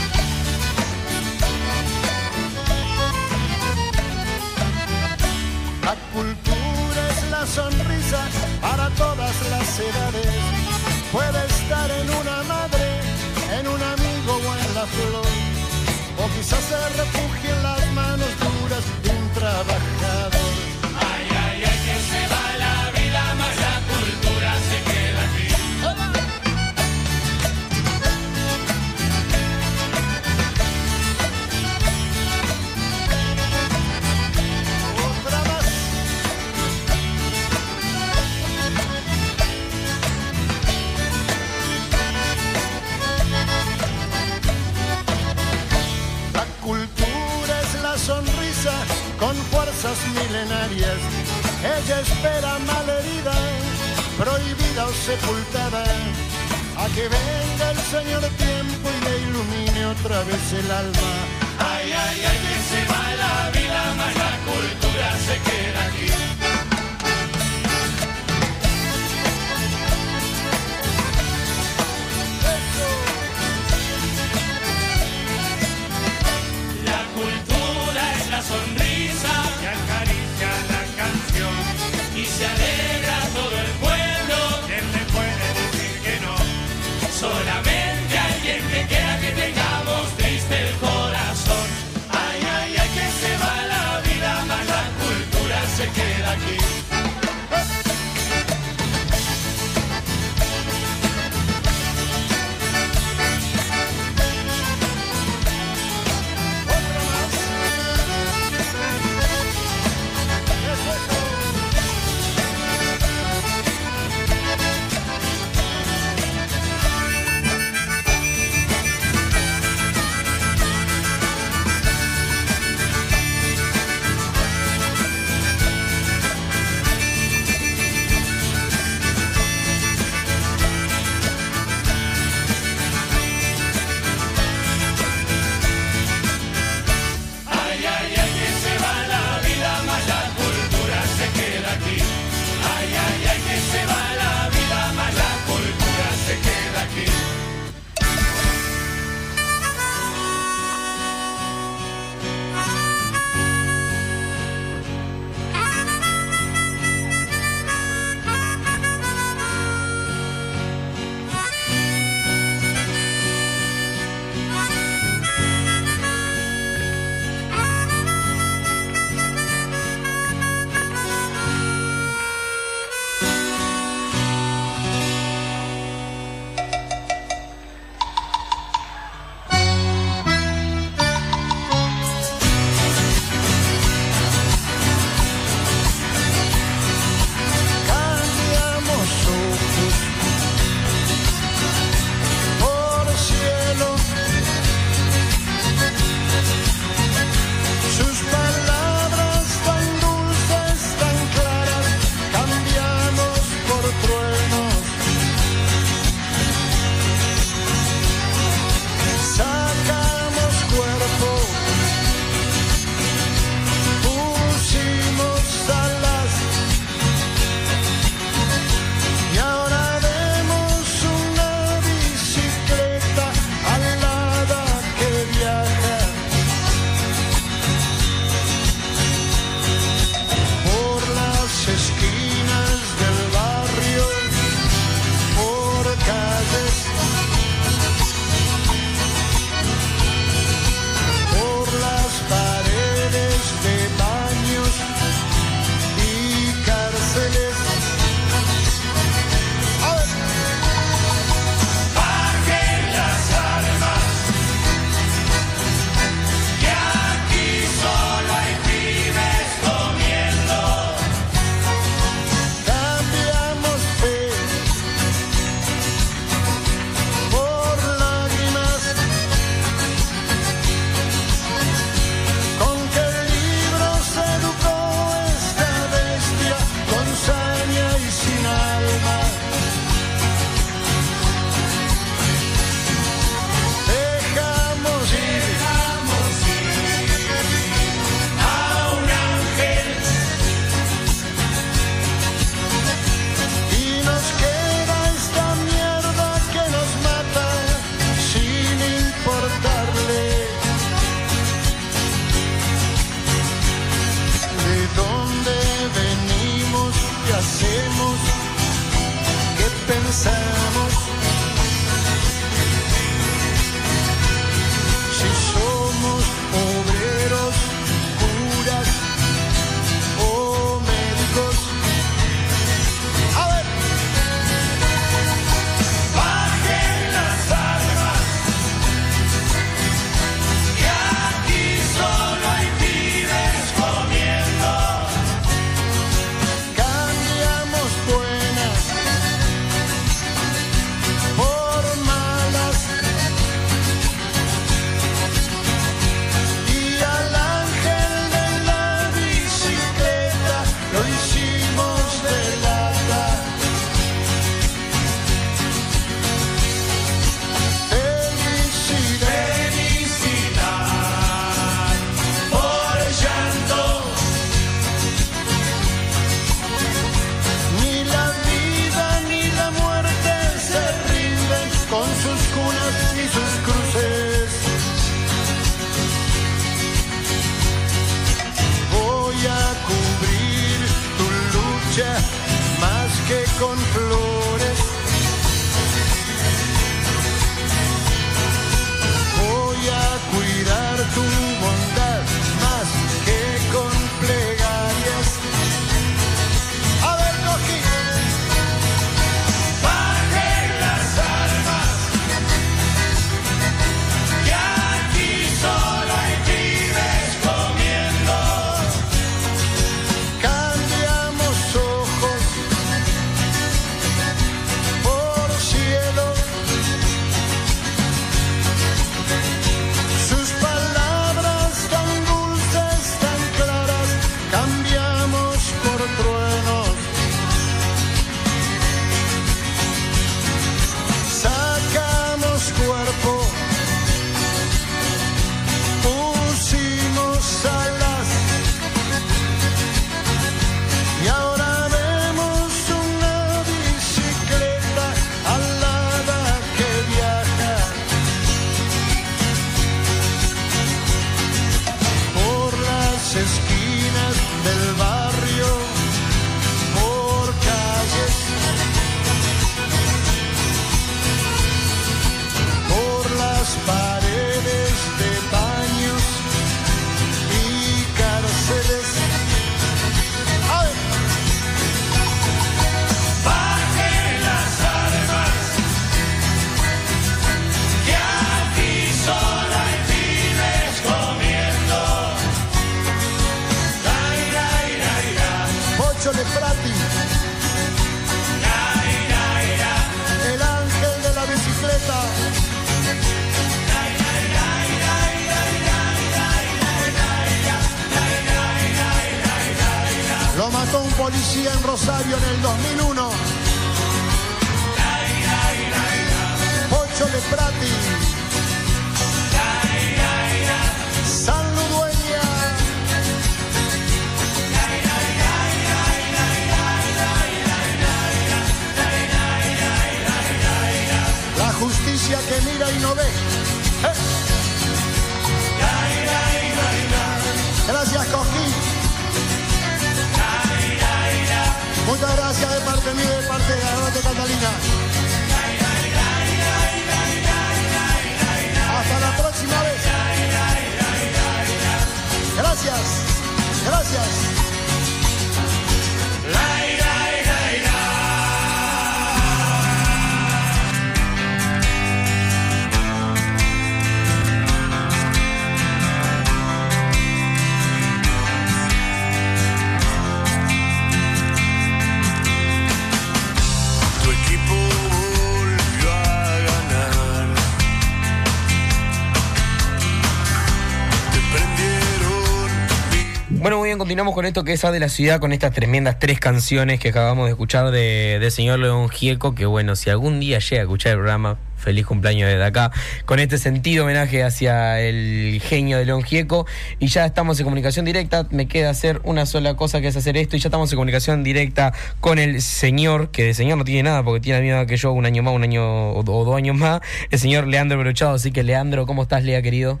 continuamos con esto que es A de la Ciudad, con estas tremendas tres canciones que acabamos de escuchar de, señor León Gieco, que bueno, si algún día llega a escuchar el programa, feliz cumpleaños desde acá, con este sentido homenaje hacia el genio de León Gieco. Y ya estamos en comunicación directa, me queda hacer una sola cosa que es hacer esto, y ya estamos en comunicación directa con el señor, que de señor no tiene nada, porque tiene la misma edad que yo, un año más, un año o, o dos años más, el señor Leandro Brochado. Así que Leandro, ¿cómo estás, Lea, querido?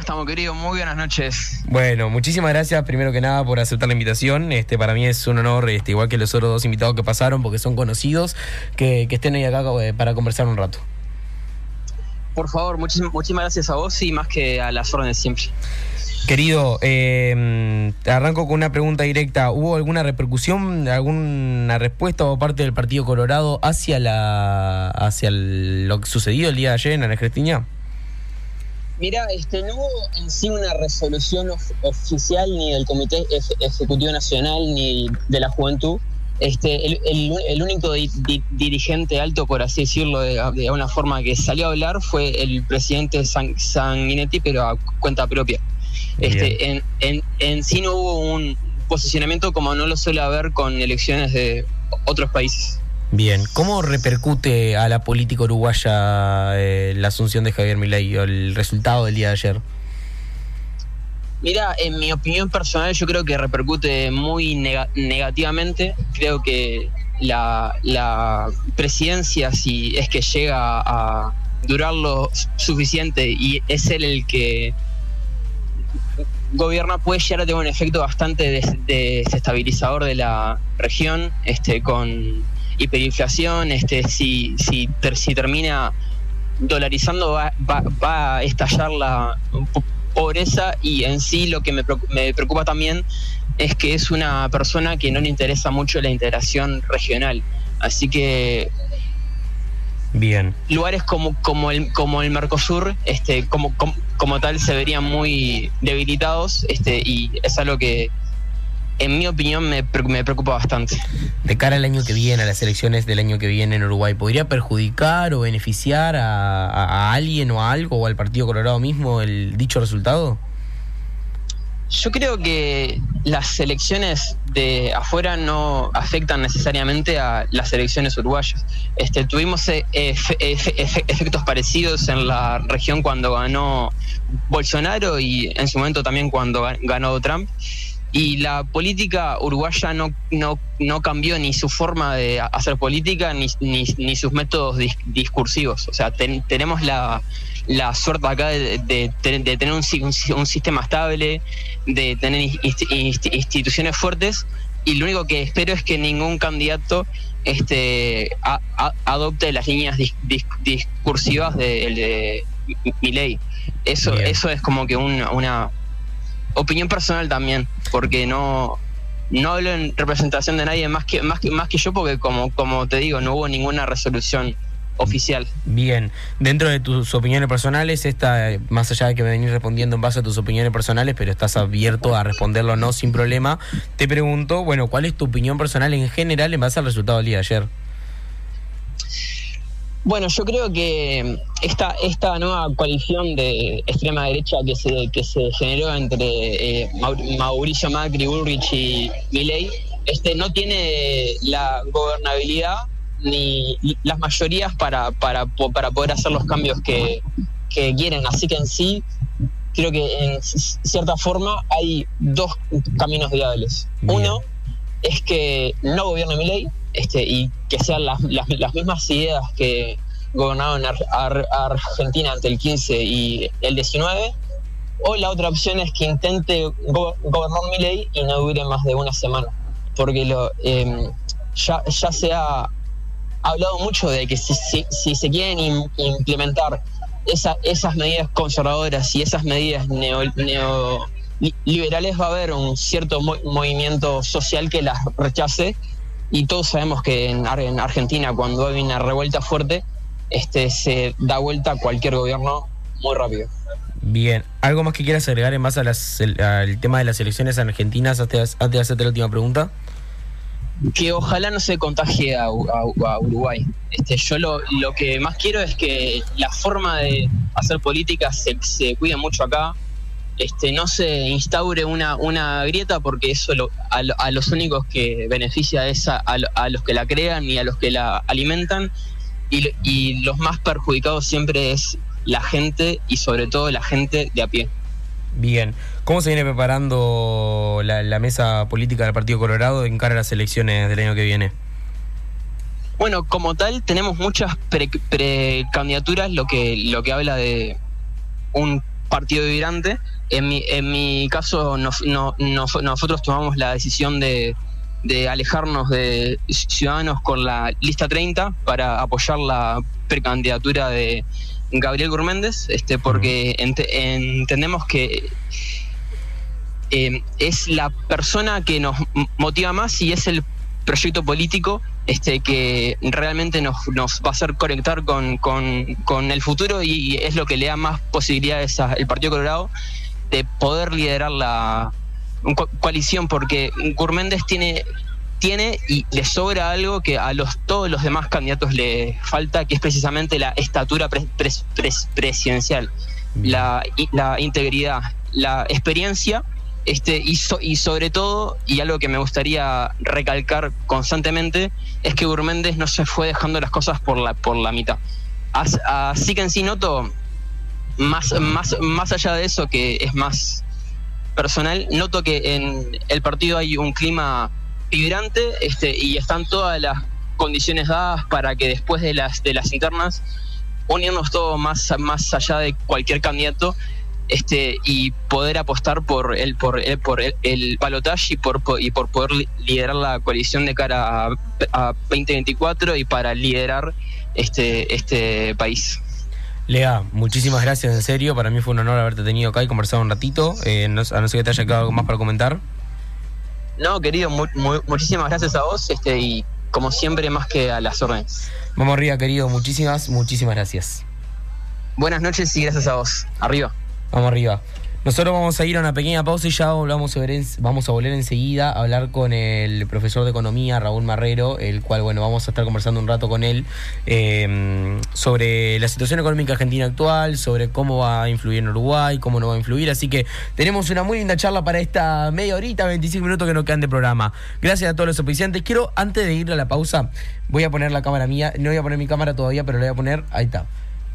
Estamos, querido? Muy buenas noches. Bueno, muchísimas gracias primero que nada por aceptar la invitación. Este, para mí es un honor, este, igual que los otros dos invitados que pasaron, porque son conocidos, que, que estén ahí acá eh, para conversar un rato. Por favor, muchísimas, muchísimas gracias a vos y más que a las órdenes siempre. Querido, eh, arranco con una pregunta directa. ¿Hubo alguna repercusión, alguna respuesta por parte del Partido Colorado hacia la hacia el- lo que sucedió el día de ayer en Argentina? Mira, este, no hubo en sí una resolución of- oficial ni del Comité Ej- Ejecutivo Nacional ni de la Juventud. Este, el, el- el único di- di- dirigente alto, por así decirlo, de, de alguna forma, que salió a hablar fue el presidente San- Sanguinetti, pero a cuenta propia. Este, en, en, en sí no hubo un posicionamiento como no lo suele haber con elecciones de otros países. Bien, ¿cómo repercute a la política uruguaya eh, la asunción de Javier Milei o el resultado del día de ayer? Mira, en mi opinión personal yo creo que repercute muy nega- negativamente. Creo que la, presidencia, si es que llega a durar lo suficiente y es él el que gobierna, puede llegar a tener un efecto bastante des- desestabilizador de la región, este, con hiperinflación, este, si, si, ter- si termina dolarizando va, va- va a estallar la po- pobreza y en sí lo que me, preocu- me preocupa también es que es una persona que no le interesa mucho la integración regional. Así que Bien, lugares como, como, el, como el Mercosur, este, como, como, como tal, se verían muy debilitados este, y es algo que, en mi opinión, me, me preocupa bastante. de cara al año que viene, a las elecciones del año que viene en Uruguay, ¿podría perjudicar o beneficiar a, a- a alguien o a algo o al Partido Colorado mismo el dicho resultado? Yo creo que las elecciones de afuera no afectan necesariamente a las elecciones uruguayas. Este, tuvimos eh, efe- efe- efe- efectos parecidos en la región cuando ganó Bolsonaro y en su momento también cuando ga- ganó Trump. Y la política uruguaya no, no, no cambió ni su forma de hacer política ni, ni, ni sus métodos dis- discursivos. O sea, ten- tenemos la, la suerte acá de, de- de tener un, un si- un sistema estable, de tener inst- inst- instituciones fuertes y lo único que espero es que ningún candidato este, a- a- adopte las líneas dis- dis- discursivas de, de Milei. Eso, Bien. eso es como que una opinión personal también, porque no, no hablo en representación de nadie más que, más que, más que yo, porque como, como te digo, no hubo ninguna resolución oficial. Bien, dentro de tus opiniones personales, esta, más allá de que me venís respondiendo en base a tus opiniones personales, pero estás abierto a responderlo o no sin problema, te pregunto, bueno, ¿cuál es tu opinión personal en general en base al resultado del día de ayer? Bueno, yo creo que esta, esta nueva coalición de extrema derecha que se, que se generó entre eh, Mau- Mauricio Macri, Ulrich y Milei, este, no tiene la gobernabilidad ni las mayorías para, para, para poder hacer los cambios que, que quieren. Así que en sí, creo que en cierta forma hay dos caminos viables. Bien. Uno es que no gobierne mi ley este, y que sean las, las, mismas ideas que gobernaron Ar- Ar- Argentina ante el 15 y el 19. O la otra opción es que intente go- gobernar mi ley y no dure más de una semana. Porque lo, eh, ya, ya se ha hablado mucho de que si, si- se quieren im- implementar esa- esas medidas conservadoras y esas medidas neo, neo- liberales va a haber un cierto mo- movimiento social que las rechace y todos sabemos que en, Ar- en Argentina cuando hay una revuelta fuerte este se da vuelta a cualquier gobierno muy rápido. Bien, ¿algo más que quieras agregar en base a las- el- al tema de las elecciones argentinas antes, antes de hacerte la última pregunta? que ojalá no se contagie a, a- a Uruguay. Este, yo lo, lo que más quiero es que la forma de hacer política se, se cuide mucho acá, este, no se instaure una, una grieta porque eso lo- a, a los únicos que beneficia es a, a lo- a los que la crean y a los que la alimentan y, y los más perjudicados siempre es la gente y sobre todo la gente de a pie. Bien, ¿cómo se viene preparando la, la mesa política del Partido Colorado en cara a las elecciones del año que viene? Bueno, como tal, tenemos muchas pre- precandidaturas, lo que, lo que habla de un partido vibrante. En mi, en mi caso, no- nos- nosotros tomamos la decisión de, de alejarnos de Ciudadanos con la lista 30 para apoyar la precandidatura de Gabriel Gurméndez, este, porque ente- entendemos que eh, es la persona que nos motiva más y es el proyecto político este, que realmente nos, nos va a hacer conectar con, con- con el futuro y es lo que le da más posibilidades al Partido Colorado de poder liderar la co- coalición porque Gurméndez tiene tiene y le sobra algo que a los todos los demás candidatos le falta, que es precisamente la estatura pre- pres- pres- presidencial, la integridad, la experiencia, este, y, so- y sobre todo, y algo que me gustaría recalcar constantemente, es que Gurméndez no se fue dejando las cosas por la, por la mitad. As- Así que en sí noto, más, más, más allá de eso, que es más personal, noto que en el partido hay un clima vibrante este, y están todas las condiciones dadas para que después de las, de las internas unirnos todo más, más allá de cualquier candidato este, y poder apostar por el, por el, por el, el balotaje y por, po- y por poder li- liderar la coalición de cara a, a 2024 y para liderar este, este país. Lea, muchísimas gracias, en serio. Para mí fue un honor haberte tenido acá y conversado un ratito. Eh, no- a no ser que te haya quedado algo más para comentar. No, querido, mu- mu- muchísimas gracias a vos este, y como siempre más que a las órdenes. Vamos arriba, querido. Muchísimas, muchísimas gracias. Buenas noches y gracias a vos. Arriba. Vamos arriba. Nosotros vamos a ir a una pequeña pausa y ya vamos a, ver en- vamos a volver enseguida a hablar con el profesor de economía, Raúl Marrero, el cual, bueno, vamos a estar conversando un rato con él eh, sobre la situación económica argentina actual, sobre cómo va a influir en Uruguay, cómo no va a influir. Así que tenemos una muy linda charla para esta media horita, 25 minutos que nos quedan de programa. Gracias a todos los oficiantes. Quiero, antes de ir a la pausa, voy a poner la cámara mía. No voy a poner mi cámara todavía, pero la voy a poner. Ahí está.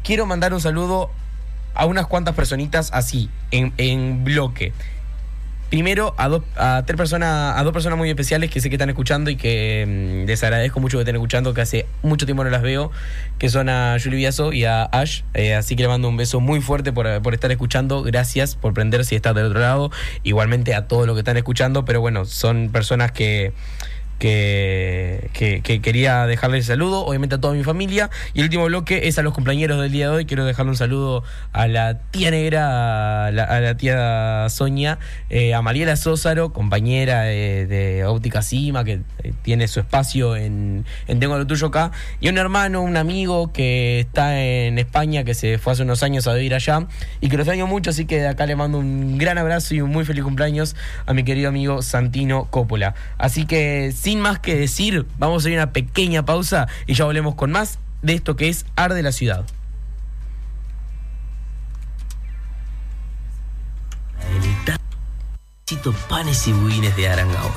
Quiero mandar un saludo a unas cuantas personitas así, en, en bloque. Primero a, dos a tres personas, a dos personas muy especiales que sé que están escuchando y que mm, les agradezco mucho que estén escuchando, que hace mucho tiempo no las veo, que son a Julie Biaso y a Ash. Eh, así que le mando un beso muy fuerte por, por estar escuchando. Gracias por prenderse y estar del otro lado. Igualmente a todos los que están escuchando, pero bueno, son personas que que, que- que quería dejarles el saludo, obviamente a toda mi familia. Y el último bloque es a los compañeros del día de hoy. Quiero dejarle un saludo a la tía negra, a la, tía Sonia, eh, a Mariela Sósaro, compañera de, de Óptica Cima, que eh, tiene su espacio en, en Tengo lo tuyo acá. Y un hermano, un amigo que está en España, que se fue hace unos años a vivir allá y que lo extraño mucho. Así que de acá le mando un gran abrazo y un muy feliz cumpleaños a mi querido amigo Santino Coppola. Así que sin más que decir, vamos a ir a una pequeña pausa y ya volvemos con más de esto que es Arde la Ciudad. Panes y budines de Arangaol.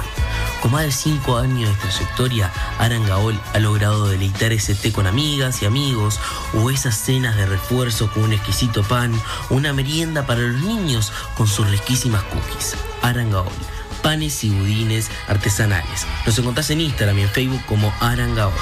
Con más de 5 años de trayectoria, Arangaol ha logrado deleitar ese té con amigas y amigos, o esas cenas de refuerzo con un exquisito pan, una merienda para los niños con sus riquísimas cookies. Arangaol, panes y budines artesanales. Nos encontrás en Instagram y en Facebook como Arangaol.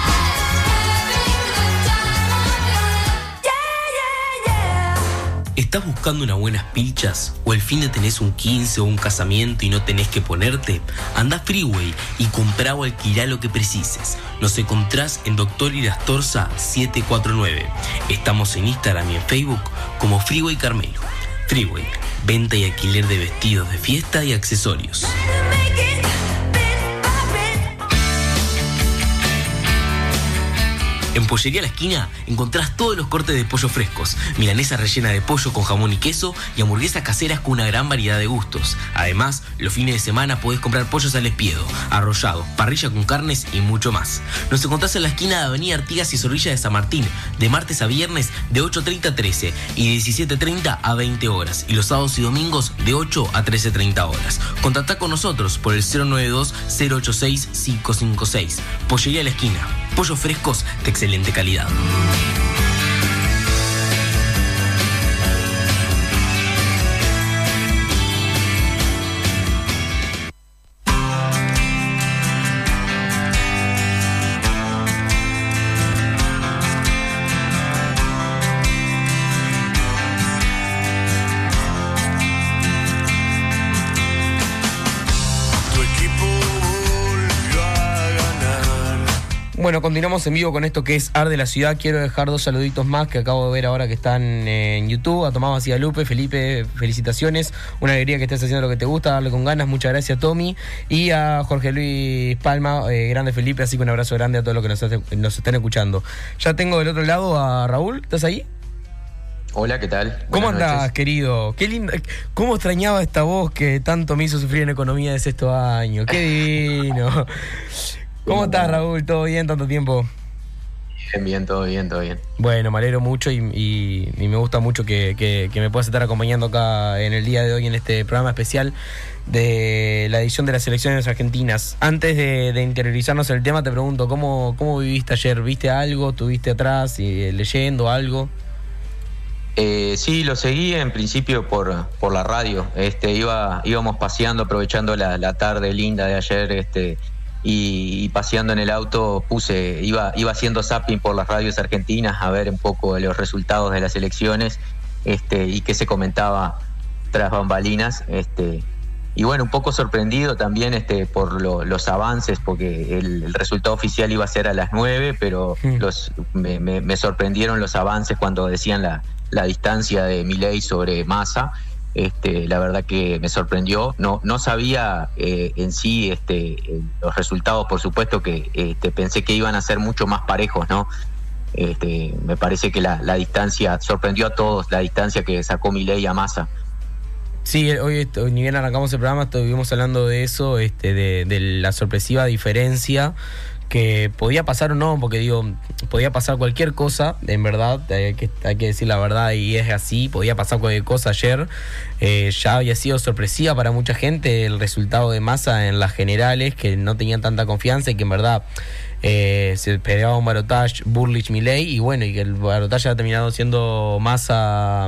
¿Estás buscando unas buenas pilchas? ¿O el fin de tenés un 15 o un casamiento y no tenés que ponerte? Anda a Freeway y comprá o alquilá lo que precises. Nos encontrás en Doctor Irastorza 749. Estamos en Instagram y en Facebook como Freeway Carmelo. Freeway, venta y alquiler de vestidos de fiesta y accesorios. En Pollería La Esquina encontrás todos los cortes de pollo frescos, milanesa rellena de pollo con jamón y queso y hamburguesas caseras con una gran variedad de gustos. Además, los fines de semana podés comprar pollos al espiedo, arrollado, parrilla con carnes y mucho más. Nos encontrás en la esquina de Avenida Artigas y Zorrilla de San Martín, de martes a viernes de 8.30 a 13 y de 17.30 a 20 horas, y los sábados y domingos de 8 a 13.30 horas. Contactá con nosotros por el 092-086-556. Pollería La Esquina. Pollos frescos de excelente calidad. Bueno, continuamos en vivo con esto que es Ar de la Ciudad. Quiero dejar dos saluditos más que acabo de ver ahora que están en YouTube. A Tomás Lupe, Felipe, felicitaciones. Una alegría que estés haciendo lo que te gusta, darle con ganas. Muchas gracias, Tommy. Y a Jorge Luis Palma, eh, grande Felipe. Así que un abrazo grande a todos los que nos, nos están escuchando. Ya tengo del otro lado a Raúl. ¿Estás ahí? Hola, ¿qué tal? ¿Cómo andás, noches. querido? Qué lindo. ¿Cómo extrañaba esta voz que tanto me hizo sufrir en economía de sexto año? Qué divino. ¿Cómo estás, Raúl? ¿Todo bien? ¿Tanto tiempo? Bien, bien, todo bien, todo bien. Bueno, me alegro mucho y, y- y me gusta mucho que, que- que me puedas estar acompañando acá en el día de hoy en este programa especial de la edición de las elecciones argentinas. Antes de, de interiorizarnos en el tema, te pregunto, ¿cómo, cómo viviste ayer? ¿Viste algo? ¿Estuviste atrás y, leyendo algo? Eh, sí, lo seguí en principio por, por la radio. Este, iba, íbamos paseando, aprovechando la, la tarde linda de ayer, este, y, y paseando en el auto puse, iba, iba haciendo zapping por las radios argentinas a ver un poco los resultados de las elecciones, este, y qué se comentaba tras bambalinas, este, y bueno, un poco sorprendido también este, por lo- los avances, porque el, el resultado oficial iba a ser a las 9, pero Mm. los, me, me- me sorprendieron los avances cuando decían la, la distancia de Milei sobre Massa. Este, la verdad que me sorprendió. No, no sabía eh, en sí este, eh, los resultados, por supuesto que este, pensé que iban a ser mucho más parejos, ¿no? Este, me parece que la, distancia sorprendió a todos, la distancia que sacó Milei a Massa. Sí, hoy, est- hoy ni bien arrancamos el programa, estuvimos hablando de eso, este, de la sorpresiva diferencia que podía pasar o no, porque digo, podía pasar cualquier cosa, en verdad, hay que, decir la verdad y es así, podía pasar cualquier cosa ayer, eh, ya había sido sorpresiva para mucha gente el resultado de masa en las generales, que no tenían tanta confianza y que en verdad eh, se esperaba un barotage Burlich Milley y bueno, y que el barotage ha terminado siendo masa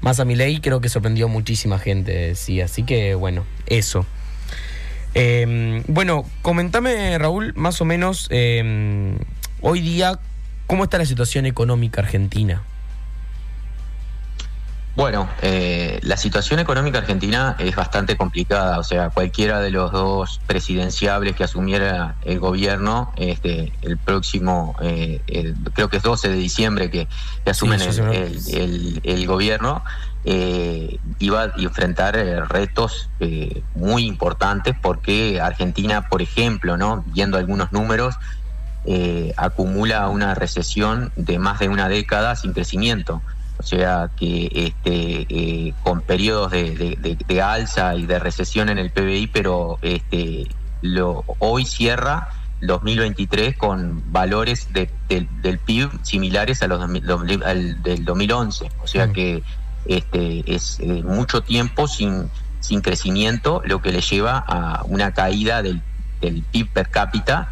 más a mi ley creo que sorprendió muchísima gente, sí, así que bueno, eso. Eh, bueno, comentame Raúl, más o menos, eh, hoy día, ¿cómo está la situación económica argentina? Bueno, eh, la situación económica argentina es bastante complicada, o sea, cualquiera de los dos presidenciables que asumiera el gobierno, este, el próximo, eh, el- creo que es 12 de diciembre que, que asumen Sí, el, sí, señor. el- el- el gobierno, eh, iba a enfrentar eh, retos eh, muy importantes porque Argentina, por ejemplo, no, viendo algunos números, acumula una recesión de más de una década sin crecimiento. O sea que este, eh, con periodos de, de- de- de alza y de recesión en el PBI, pero este, lo, hoy cierra 2023 con valores de- del- del PIB similares a los 2000 2000 al del 2011. O sea Mm. que este, es eh, mucho tiempo sin, sin crecimiento, lo que le lleva a una caída del, del PIB per cápita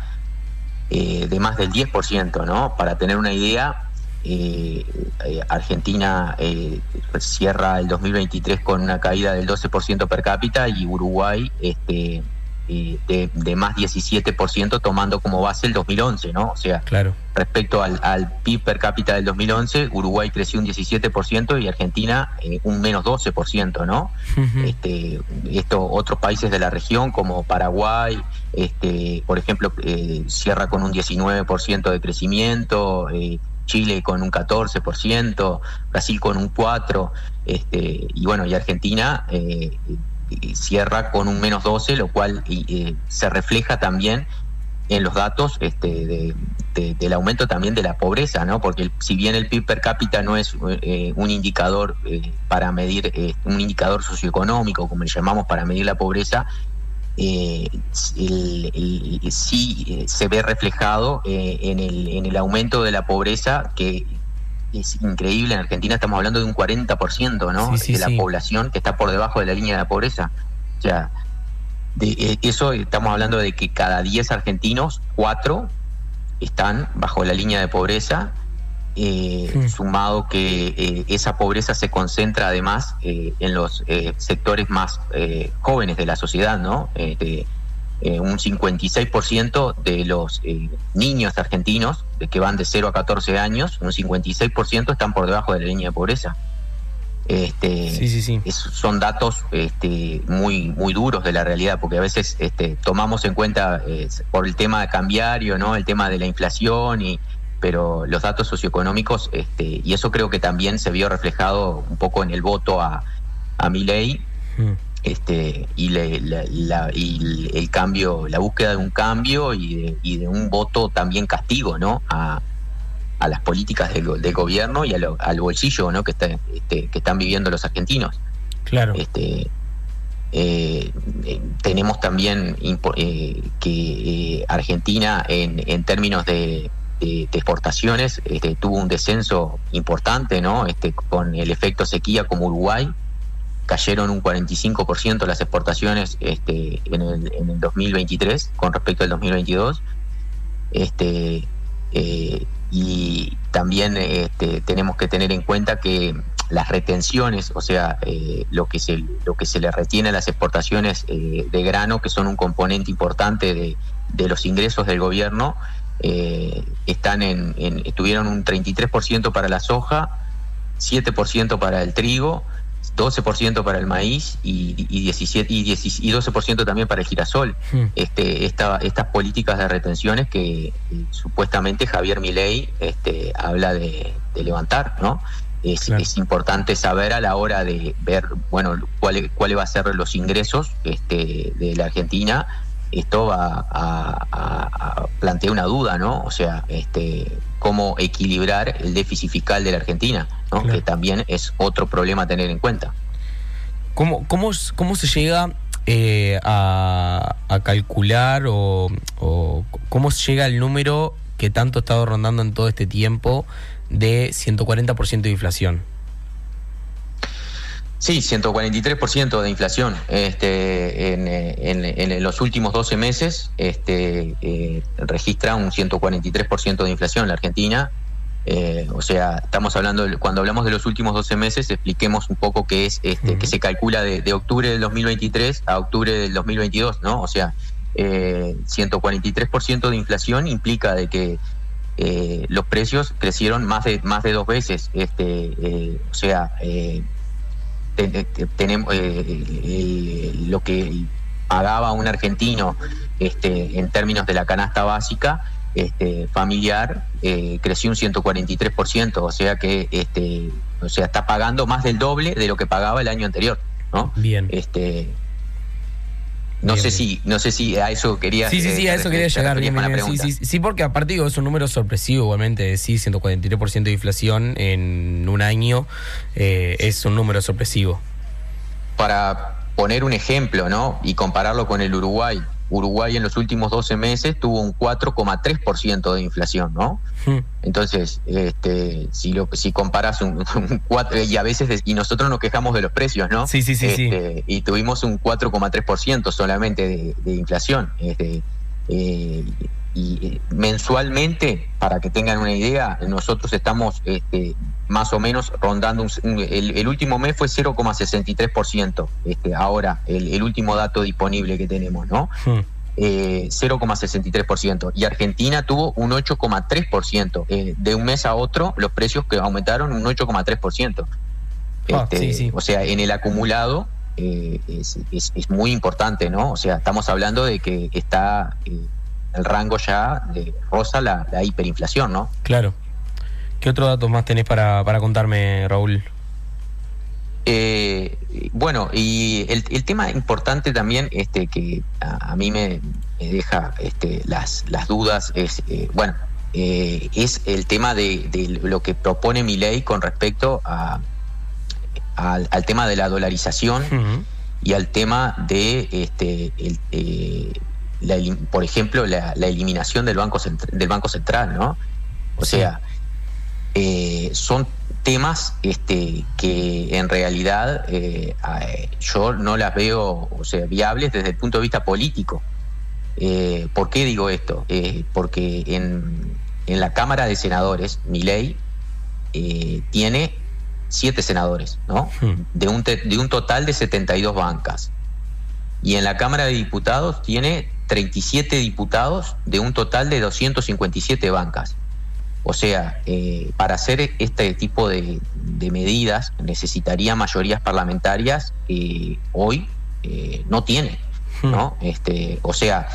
eh, de más del 10%, ¿no? Para tener una idea, eh, eh, Argentina eh, cierra el 2023 con una caída del 12% per cápita y Uruguay este, de, de más 17% tomando como base el 2011, ¿no? O sea, Claro. respecto al, al PIB per cápita del 2011, Uruguay creció un 17% y Argentina eh, un menos 12%, ¿no? este, esto, otros países de la región como Paraguay, este, por ejemplo, eh, cierra con un 19% de crecimiento, eh, Chile con un 14%, Brasil con un 4%, este, y bueno, y Argentina eh, eh, cierra con un menos 12%, lo cual eh, se refleja también en los datos este, de- de- del aumento también de la pobreza, ¿no? Porque si bien el PIB per cápita no es un indicador para medir, un indicador socioeconómico, como le llamamos, para medir la pobreza, eh, el- el- sí eh, se ve reflejado eh, en, el, en el aumento de la pobreza que es increíble. En Argentina estamos hablando de un 40%, ¿no? Sí, sí, de la sí. población que está por debajo de la línea de la pobreza. O sea, de eh, eso estamos hablando de que cada 10 argentinos, 4 están bajo la línea de pobreza, eh, sumado que eh, esa pobreza se concentra además eh, en los sectores más jóvenes de la sociedad, ¿no? Este, un 56% de los niños argentinos de que van de 0 a 14 años, un 56% están por debajo de la línea de pobreza. Este, Sí, sí, sí. es- son datos este, muy muy duros de la realidad, porque a veces este, tomamos en cuenta por el tema cambiario, ¿no? el tema de la inflación, y, pero los datos socioeconómicos, este, y eso creo que también se vio reflejado un poco en el voto a, a Milei, Mm. este, y, le- la, la- y el- cambio, la búsqueda de un cambio y de, y de un voto también castigo, ¿no? A, a las políticas del, go- del gobierno y a lo- al bolsillo, ¿no? Que, está, este, que están viviendo los argentinos. Claro. Este, eh, eh, tenemos también eh, que Argentina en, en términos de, de- de exportaciones este, tuvo un descenso importante, ¿no? Este, con el efecto sequía como Uruguay cayeron un 45% las exportaciones este, en, el, en el 2023 con respecto al 2022. Este, eh, y también este, tenemos que tener en cuenta que las retenciones, o sea, eh, lo, que se, lo que se le retiene a las exportaciones eh, de grano, que son un componente importante de, de los ingresos del gobierno, eh, están en, en- estuvieron un 33% para la soja, 7% para el trigo, 12% para el maíz y, y, 17, y, 10 y 12% también para el girasol. Mm. Este, esta, estas políticas de retenciones que eh, supuestamente Javier Milei este, habla de, de levantar, ¿no? Es, Claro. es importante saber a la hora de ver, bueno, cuáles cuáles va a ser los ingresos este, de la Argentina. Esto va a, a- a plantear una duda, ¿no? O sea, este, cómo equilibrar el déficit fiscal de la Argentina, ¿no? Claro. Que también es otro problema a tener en cuenta. ¿Cómo, cómo, cómo se llega eh, a, a calcular o, o cómo se llega al número que tanto ha estado rondando en todo este tiempo de 140% de inflación? Sí, 143% de inflación este, en, en- en los últimos 12 meses. Este, eh, registra un 143% de inflación en la Argentina. Eh, o sea, estamos hablando, cuando hablamos de los últimos 12 meses, expliquemos un poco qué es, este, que se calcula de, de octubre del 2023 a octubre del 2022, ¿no? O sea, eh, 143% de inflación implica de que eh, los precios crecieron más de más de dos veces. Este, eh, o sea, eh, tenemos eh, lo que pagaba un argentino este, en términos de la canasta básica este, familiar eh, creció un 143%, o sea que este, o sea está pagando más del doble de lo que pagaba el año anterior, ¿no? Bien. Este, no Bien, sé si no sé si a eso quería Sí, sí, sí, eh, a te eso quería llegar. Bien, bien. Sí, sí, sí, porque aparte digo, es un número sorpresivo, igualmente. Sí, 143% de inflación en un año eh, es un número sorpresivo. para poner un ejemplo, ¿no? Y compararlo con el Uruguay. Uruguay en los últimos 12 meses tuvo un 4,3% de inflación, ¿no? Mm, Entonces, este, si lo, si comparas un, un 4, y a veces, de- y nosotros nos quejamos de los precios, ¿no? Sí, sí, sí, sí. Este, Y tuvimos un 4,3% solamente de, de inflación. Este, eh, y eh, mensualmente, para que tengan una idea, nosotros estamos este, más o menos rondando, un- el, el último mes fue 0,63%, este, ahora el, el último dato disponible que tenemos, ¿no? mm. eh, 0,63%. Y Argentina tuvo un 8,3%. Eh, de un mes a otro, los precios que aumentaron un 8,3%. Ah, Este, sí, sí. O sea, en el acumulado eh, es, es- es muy importante, ¿no? O sea, estamos hablando de que está eh, el rango ya de rosa la, la hiperinflación, ¿no? Claro. ¿Qué otros datos más tenés para, para contarme, Raúl? Eh, bueno, y el, el tema importante también este, que a, a mí me, me deja este, las, las dudas es, eh, bueno, eh, es el tema de, de lo que propone mi ley con respecto a, al, al tema de la dolarización y al tema de, este, el, la por ejemplo, la, la eliminación del banco, del banco Central, ¿no? O Sí. sea, eh, son temas este, que en realidad eh, eh, yo no las veo o sea, viables desde el punto de vista político. Eh, ¿Por qué digo esto? Eh, porque en, en la Cámara de Senadores, mi ley tiene siete senadores, ¿no? Hmm. De un, te- de un total de 72 bancas. Y en la Cámara de Diputados tiene 37 diputados de un total de 257 bancas. O sea, eh, para hacer este tipo de, de medidas necesitaría mayorías parlamentarias que hoy eh, no tiene, ¿no? Este, o sea,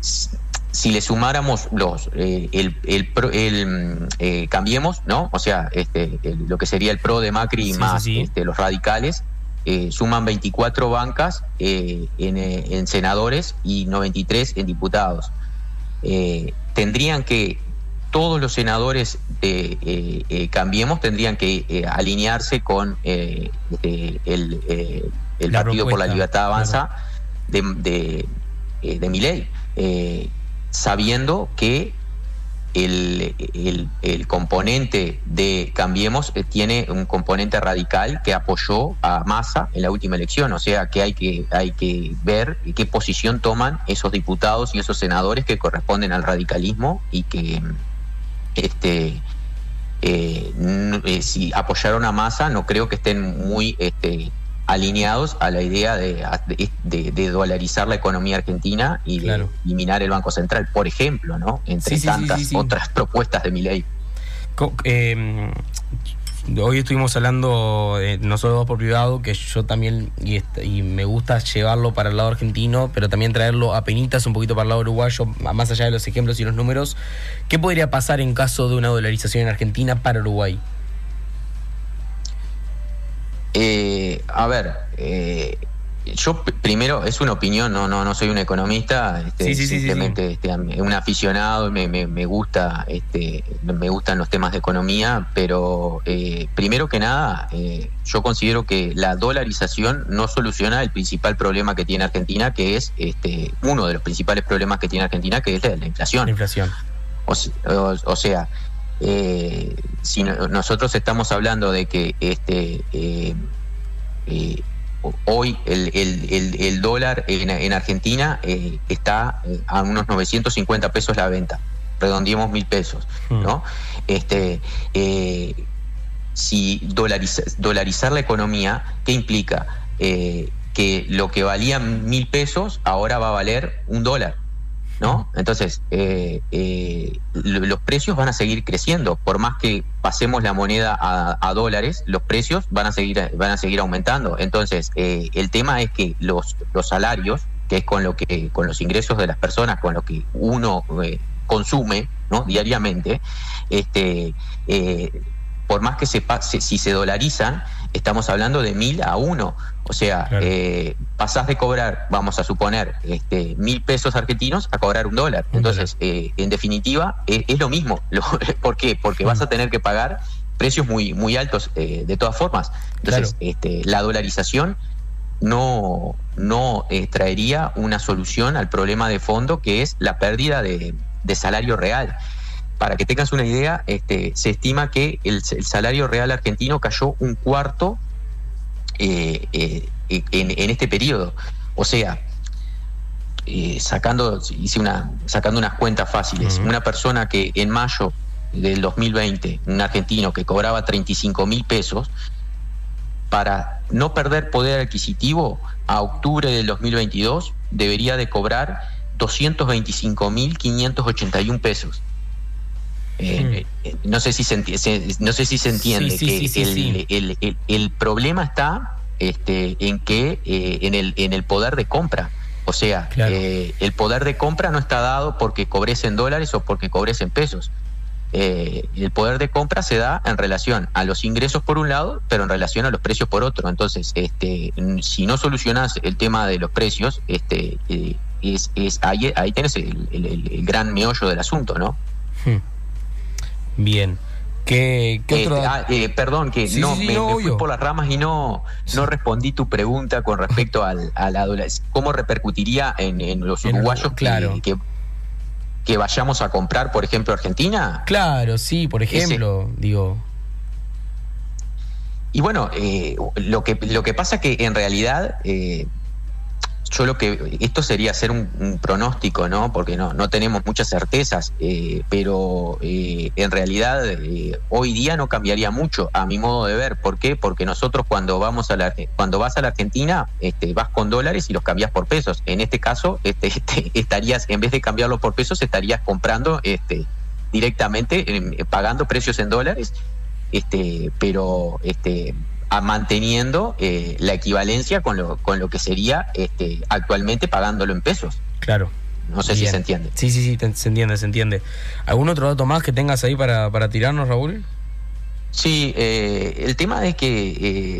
si le sumáramos los eh, el, el, el, eh, cambiemos, ¿no? O sea, este, el- lo que sería el pro de Macri Sí, sí, más sí. este, los radicales, eh, suman 24 bancas eh, en, eh, en senadores y 93 en diputados. Eh, tendrían que todos los senadores de Cambiemos tendrían que alinearse con el, Partido por la Libertad Avanza de, de, de Milei, eh, sabiendo que el, el- componente de Cambiemos eh, tiene un componente radical que apoyó a Massa en la última elección, o sea que hay que, hay que ver qué posición toman esos diputados y esos senadores que corresponden al radicalismo y que este eh, eh, si apoyaron a Massa no creo que estén muy este, alineados a la idea de, de- de dolarizar la economía argentina y de Claro. eliminar el Banco Central, por ejemplo, ¿no? Entre Sí, tantas sí, sí. otras propuestas de mi ley. Eh, hoy estuvimos hablando eh, nosotros dos por privado, que yo también, y, me gusta llevarlo para el lado argentino, pero también traerlo a penitas un poquito para el lado uruguayo, más allá de los ejemplos y los números. ¿Qué podría pasar en caso de una dolarización en Argentina para Uruguay? Eh, a ver, eh, yo primero, es una opinión, no, no, no soy un economista, este, Sí, sí, sí, sí, simplemente este, un aficionado, me, me, me gusta, este, me gustan los temas de economía, pero eh, primero que nada, eh, yo considero que la dolarización no soluciona el principal problema que tiene Argentina, que es este, uno de los principales problemas que tiene Argentina, que es la, la inflación. La inflación. O, se- o- o sea, eh, si no- nosotros estamos hablando de que este eh, eh, hoy el, el- el- el dólar en, en Argentina está a unos 950 pesos la venta, redondeemos mil pesos, ¿no? Este, si dolariza- dolarizar la economía, ¿qué implica? Eh, que lo que valía mil pesos ahora va a valer un dólar. ¿No? Entonces, eh, eh, lo- los precios van a seguir creciendo. Por más que pasemos la moneda a, dólares, los precios van a seguir, van a seguir aumentando. Entonces, eh, el tema es que los, los salarios, que es con lo que, con los ingresos de las personas, con lo que uno consume, diariamente, este, por más que se pase, si se dolarizan, estamos hablando de mil a uno. O sea, Claro. eh, pasás de cobrar, vamos a suponer, este, mil pesos argentinos a cobrar un dólar. Un Entonces, eh, en definitiva, es, es lo mismo. Lo- ¿Por qué? Porque vas a tener que pagar precios muy, muy altos eh, de todas formas. Entonces, Claro. este, la dolarización no, no eh, traería una solución al problema de fondo que es la pérdida de, de salario real. Para que tengas una idea, este, se estima que el, el salario real argentino cayó un cuarto eh, eh, en, en este periodo. O sea, eh, sacando, hice una, sacando unas cuentas fáciles, una persona que en mayo del 2020, un argentino que cobraba 35 mil pesos, para no perder poder adquisitivo, a octubre del 2022 debería de cobrar 225.581 pesos. Eh, eh, no sé si se, enti- se- no sé si se entiende Sí, que sí, sí, el, el- el- el problema está este, en que eh, en, el, en el poder de compra. O sea, Claro. el poder de compra no está dado porque cobres en dólares o porque cobres en pesos. El poder de compra se da en relación a los ingresos por un lado, pero en relación a los precios por otro. Entonces, este, si no solucionas el tema de los precios, este, es, es ahí, ahí tenés el, el- el- el gran meollo del asunto, ¿no? Hmm. Bien. ¿Qué, qué Eh, otro ah, eh, perdón, que Sí, no, sí, me, fui por las ramas y no, no respondí tu pregunta con respecto al, a la dola- ¿Cómo repercutiría en, en los En uruguayos Urugu- claro. que, que, que vayamos a comprar, por ejemplo, Argentina? Claro, sí, por ejemplo, digo. Y bueno, eh, lo, que, lo que pasa que en realidad, yo lo que. Esto sería hacer un, pronóstico, ¿no? Porque no, no tenemos muchas certezas, eh, pero eh, en realidad eh, hoy día no cambiaría mucho, a mi modo de ver. ¿Por qué? Porque nosotros cuando vamos a la, cuando vas a la Argentina, este, vas con dólares y los cambias por pesos. En este caso, este, este, estarías, en vez de cambiarlo por pesos, estarías comprando este, directamente eh, pagando precios en dólares, este, pero este, a- manteniendo eh, la equivalencia con lo, con lo que sería este, actualmente pagándolo en pesos. Claro. No sé si se entiende. Sí, sí, sí, se entiende, se entiende. ¿Algún otro dato más que tengas ahí para, para tirarnos, Raúl? Sí, eh, el tema es que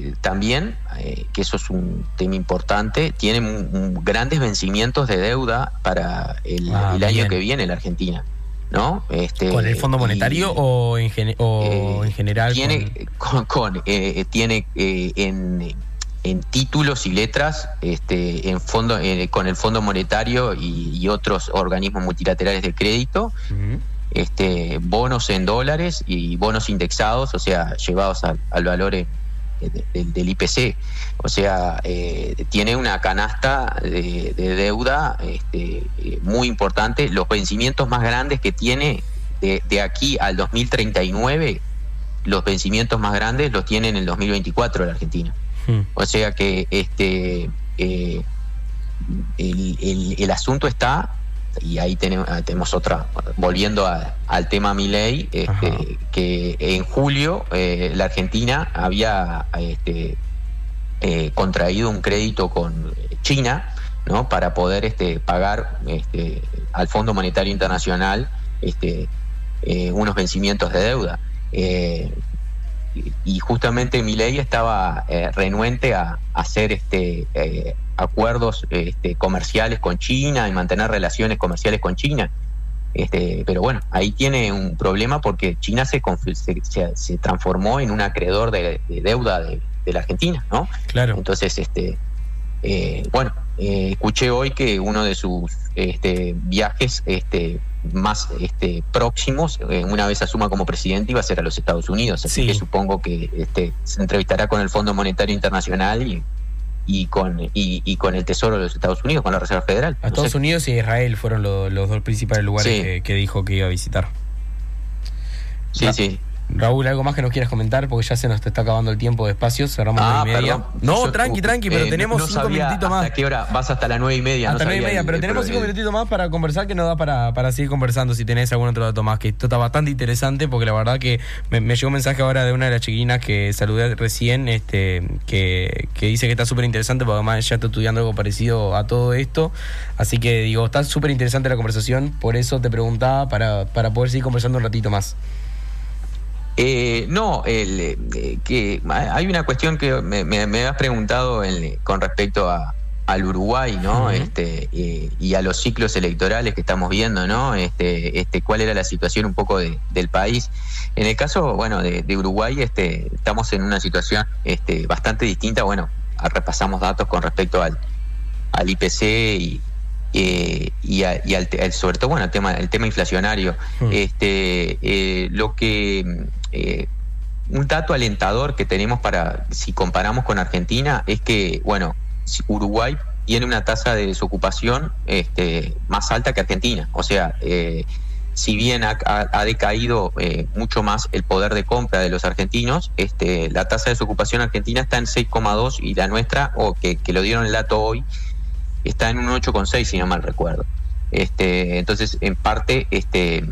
eh, también, eh, que eso es un tema importante, tiene un- un grandes vencimientos de deuda para el, Ah, el año que viene la Argentina, ¿no? Este, ¿Con el Fondo y, Monetario o, en, gene- o eh, en general? Tiene, con, con, eh, tiene eh, en, en títulos y letras, este, en fondo, eh, con el Fondo Monetario y, y otros organismos multilaterales de crédito, este, bonos en dólares y bonos indexados, o sea, llevados al, al valor del- del IPC. O sea, eh, tiene una canasta de, de deuda este, eh, muy importante. Los vencimientos más grandes que tiene de, de aquí al 2039, los vencimientos más grandes los tiene en el 2024 la Argentina. Hmm. O sea que este eh, el, el- el asunto está, y ahí tenemos, ah, tenemos otra, volviendo a- al tema Milei, Ajá. este, que en julio eh, la Argentina había este, eh, contraído un crédito con China ¿no? para poder este, pagar este, al Fondo Monetario Internacional este, eh, unos vencimientos de deuda. Y- justamente Milei estaba renuente a, a hacer este acuerdos este, comerciales con China y mantener relaciones comerciales con China. Este, pero bueno, ahí tiene un problema porque China se, transformó en un acreedor de, de deuda de, de la Argentina, ¿no? Claro. Entonces, este, eh, bueno, eh, escuché hoy que uno de sus este, viajes este, más este, próximos, eh, una vez asuma como presidente, iba a ser a los Estados Unidos. Así Sí. que supongo que este, se entrevistará con el Fondo Monetario Internacional y, y con y, y con el Tesoro de los Estados Unidos, con la Reserva Federal. A No Estados sé. Unidos y Israel fueron lo- los dos principales lugares Sí. que, que dijo que iba a visitar. Sí, sí. Raúl, ¿algo más que nos quieras comentar? Porque ya se nos está acabando el tiempo despacio, cerramos Ah, nueve y media. perdón. No, Yo- tranqui, tranqui, pero eh, tenemos no cinco minutitos más. ¿Hasta qué hora? Vas hasta las nueve y media. Hasta no nueve y media, el- pero el tenemos cinco minutitos más para conversar que nos da para, para seguir conversando si tenés algún otro dato más, que esto está bastante interesante porque la verdad que me, me llegó un mensaje ahora de una de las chiquilinas que saludé recién, este, que, que dice que está súper interesante porque además ya está estudiando algo parecido a todo esto, así que digo, está súper interesante la conversación, por eso te preguntaba para, para poder seguir conversando un ratito más. Eh, no, el, eh, que hay una cuestión que me, me- me has preguntado con respecto a, al Uruguay, ¿no? Este eh, y a los ciclos electorales que estamos viendo, ¿no? Este, este, cuál era la situación un poco de- del país. En el caso, bueno, de, de Uruguay, este, estamos en una situación este, bastante distinta. Bueno, repasamos datos con respecto al, al IPC y, eh, y, a- y al, sobre todo, bueno, el tema, el tema inflacionario. Este, eh, lo que eh, un dato alentador que tenemos para, si comparamos con Argentina, es que, bueno, Uruguay tiene una tasa de desocupación este, más alta que Argentina. O sea, eh, si bien ha, ha- ha decaído eh, mucho más el poder de compra de los argentinos, este, la tasa de desocupación argentina está en 6,2 y la nuestra, o que, que lo dieron el dato hoy, está en un 8,6 si no mal recuerdo. Este, entonces, en parte, este,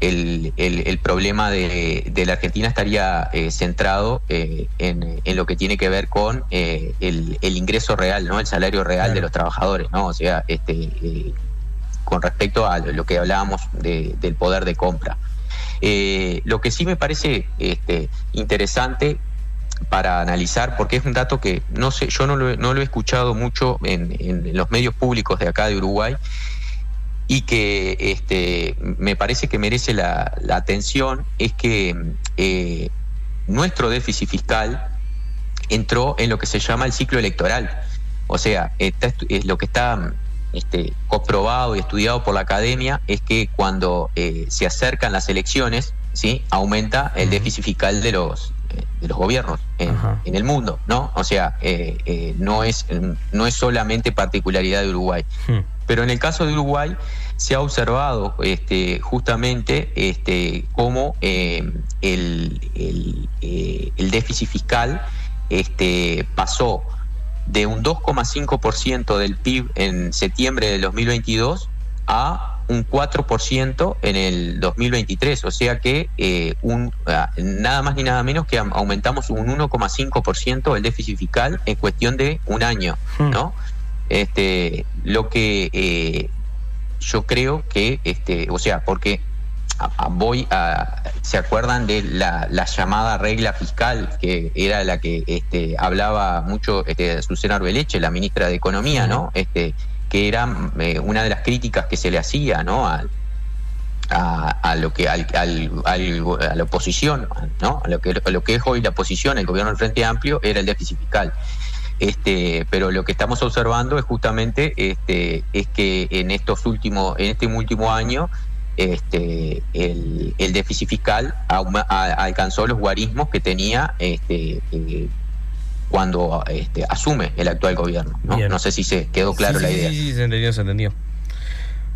el, el- el problema de, de la Argentina estaría eh, centrado eh, en, en lo que tiene que ver con eh, el, el ingreso real, ¿no? El salario real Claro. de los trabajadores, ¿no? O sea, este, eh, con respecto a lo que hablábamos de- del poder de compra. Eh, lo que sí me parece este, interesante para analizar, porque es un dato que no sé, yo no lo, he- no lo he escuchado mucho en, en los medios públicos de acá de Uruguay y que este, me parece que merece la, la atención, es que eh, nuestro déficit fiscal entró en lo que se llama el ciclo electoral. O sea, está es lo que está este, comprobado y estudiado por la academia es que cuando eh, se acercan las elecciones, ¿sí? aumenta el déficit fiscal de los, de los gobiernos en, el mundo, ¿no? O sea, eh, eh, no, es, no es solamente particularidad de Uruguay. Hmm. Pero en el caso de Uruguay se ha observado este, justamente este, cómo eh, el, el, el déficit fiscal este, pasó de un 2,5% del PIB en septiembre del 2022 a un 4% en el 2023, o sea que eh, un, ah, nada más ni nada menos que am- aumentamos un 1,5% el déficit fiscal en cuestión de un año, Hmm. ¿no? Este, lo que eh, yo creo que, este, o sea, porque voy a, ¿se acuerdan de la, la llamada regla fiscal que era la que este, hablaba mucho este, Susana Arbeleche, la ministra de Economía, ¿no? Este, que era eh, una de las críticas que se le hacía, ¿no? A, a lo que al, a la oposición, ¿no? A lo que lo que es hoy la oposición, el gobierno del Frente Amplio, era el déficit fiscal. Este, pero lo que estamos observando es justamente este, es que en estos últimos, en este último año, este, el, el déficit fiscal alcanzó los guarismos que tenía este, eh, cuando este, asume el actual gobierno. ¿no? Sé si se quedó claro Sí, la idea. Sí, sí, se entendió, se entendió.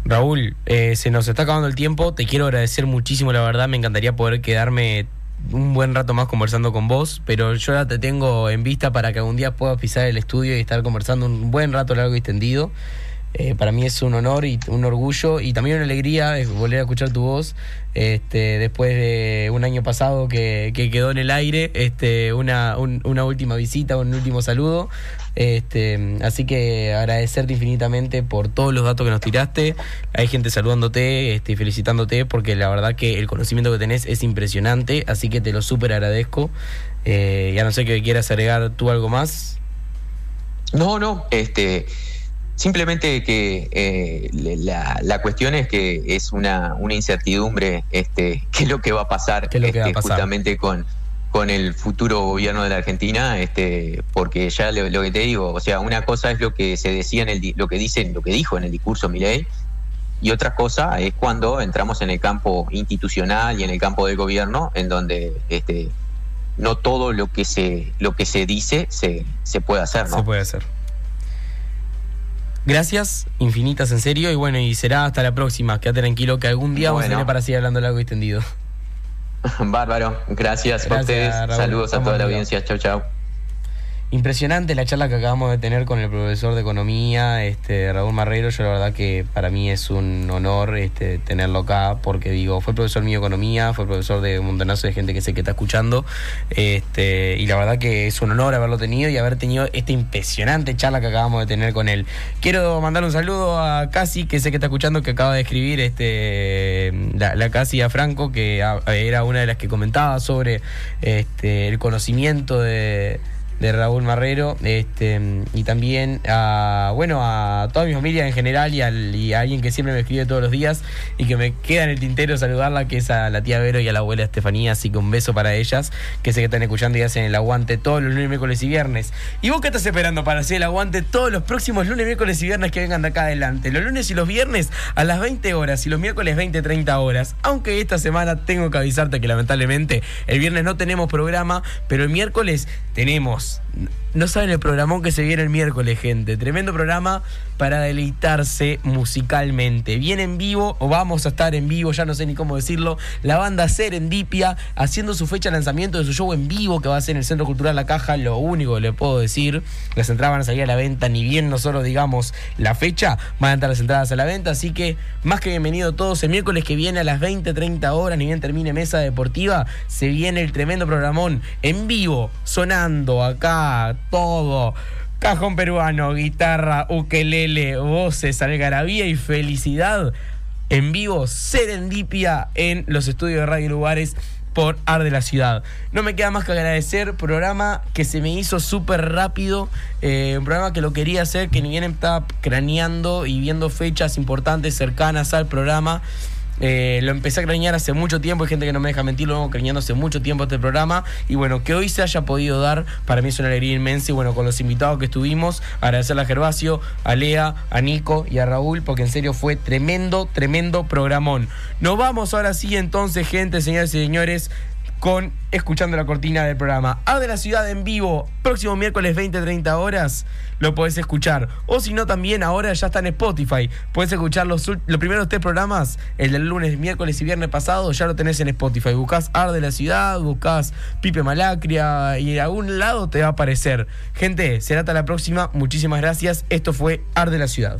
Raúl, eh, se nos está acabando el tiempo. Te quiero agradecer muchísimo, la verdad. Me encantaría poder quedarme un buen rato más conversando con vos, pero yo ya te tengo en vista para que algún día puedas pisar el estudio y estar conversando un buen rato largo y extendido. Eh, para mí es un honor y un orgullo y también una alegría es volver a escuchar tu voz este, después de un año pasado que, que quedó en el aire, este, una, un- una última visita, un último saludo. Este, así que agradecerte infinitamente por todos los datos que nos tiraste. Hay gente saludándote este, felicitándote porque la verdad que el conocimiento que tenés es impresionante, así que te lo súper agradezco. Eh, y a no ser que quieras agregar tú algo más. No, no, este, simplemente que eh, la, la cuestión es que es una, una incertidumbre, este, qué es lo que va a pasar, ¿Qué es lo que va a este, pasar? justamente con, con el futuro gobierno de la Argentina, este, porque ya lo, lo que te digo, o sea, una cosa es lo que se decía en el, lo que dicen, lo que dijo en el discurso Milei, y otra cosa es cuando entramos en el campo institucional y en el campo del gobierno, en donde este, no todo lo que se, lo que se dice se, se puede hacer, ¿no? Se puede hacer. Gracias, infinitas en serio, y bueno, y será hasta la próxima. Quédate tranquilo que algún día vamos a Bueno. tener para seguir hablando largo y extendido. Bárbaro, gracias, a Gracias, ustedes. Raúl. Saludos a toda la audiencia. Chau, chau. Impresionante la charla que acabamos de tener con el profesor de economía, este Raúl Marrero. Yo la verdad que para mí es un honor este, tenerlo acá, porque digo, fue profesor mío de economía, fue profesor de un montonazo de gente que sé que está escuchando. Este, y la verdad que es un honor haberlo tenido y haber tenido esta impresionante charla que acabamos de tener con él. Quiero mandar un saludo a Casi, que sé que está escuchando, que acaba de escribir este la, la Casi a Franco, que era una de las que comentaba sobre este, el conocimiento de de Raúl Marrero, este, y también a, bueno, a toda mi familia en general y, a alguien que siempre me escribe todos los días y que me queda en el tintero saludarla, que es a la tía Vero y a la abuela Estefanía, así que un beso para ellas, que sé que están escuchando y hacen el aguante todos los lunes, miércoles y viernes. ¿Y vos qué estás esperando para hacer el aguante todos los próximos lunes, miércoles y viernes que vengan de acá adelante? Los lunes y los viernes a las 20 horas y los miércoles 20, 30 horas. Aunque esta semana tengo que avisarte que lamentablemente el viernes no tenemos programa, pero el miércoles tenemos. Adiós. No saben el programón que se viene el miércoles, gente. Tremendo programa para deleitarse musicalmente. Viene en vivo, o vamos a estar en vivo, ya no sé ni cómo decirlo, la banda Serendipia haciendo su fecha de lanzamiento de su show en vivo que va a ser en el Centro Cultural La Caja. Lo único que le puedo decir, las entradas van a salir a la venta, ni bien nosotros digamos la fecha, van a estar las entradas a la venta. Así que más que bienvenido todos. El miércoles que viene a las 20, 30 horas, ni bien termine Mesa Deportiva, se viene el tremendo programón en vivo, sonando acá todo. Cajón peruano, guitarra, ukelele, voces, algarabía y felicidad. En vivo, Serendipia en los estudios de Radio Lugares por Ar de la Ciudad. No me queda más que agradecer, programa que se me hizo súper rápido, eh, un programa que lo quería hacer, que ni bien estaba craneando y viendo fechas importantes cercanas al programa. Eh, lo empecé a cranear hace mucho tiempo, hay gente que no me deja mentir, lo vengo craneando hace mucho tiempo este programa y bueno, que hoy se haya podido dar, para mí es una alegría inmensa y bueno, con los invitados que estuvimos, agradecerle a Gervasio, a Lea, a Nico y a Raúl, porque en serio fue tremendo, tremendo programón. Nos vamos ahora sí entonces, gente, señoras y señores, con escuchando la cortina del programa. A de la ciudad en vivo, próximo miércoles 20-30 horas, lo podés escuchar. O si no, también ahora ya está en Spotify. Podés escuchar los, los primeros tres programas, el del lunes, miércoles y viernes pasado, ya lo tenés en Spotify. Buscás Ar de la ciudad, buscás Pipe Malacria y en algún lado te va a aparecer. Gente, será hasta la próxima. Muchísimas gracias. Esto fue Ar de la ciudad.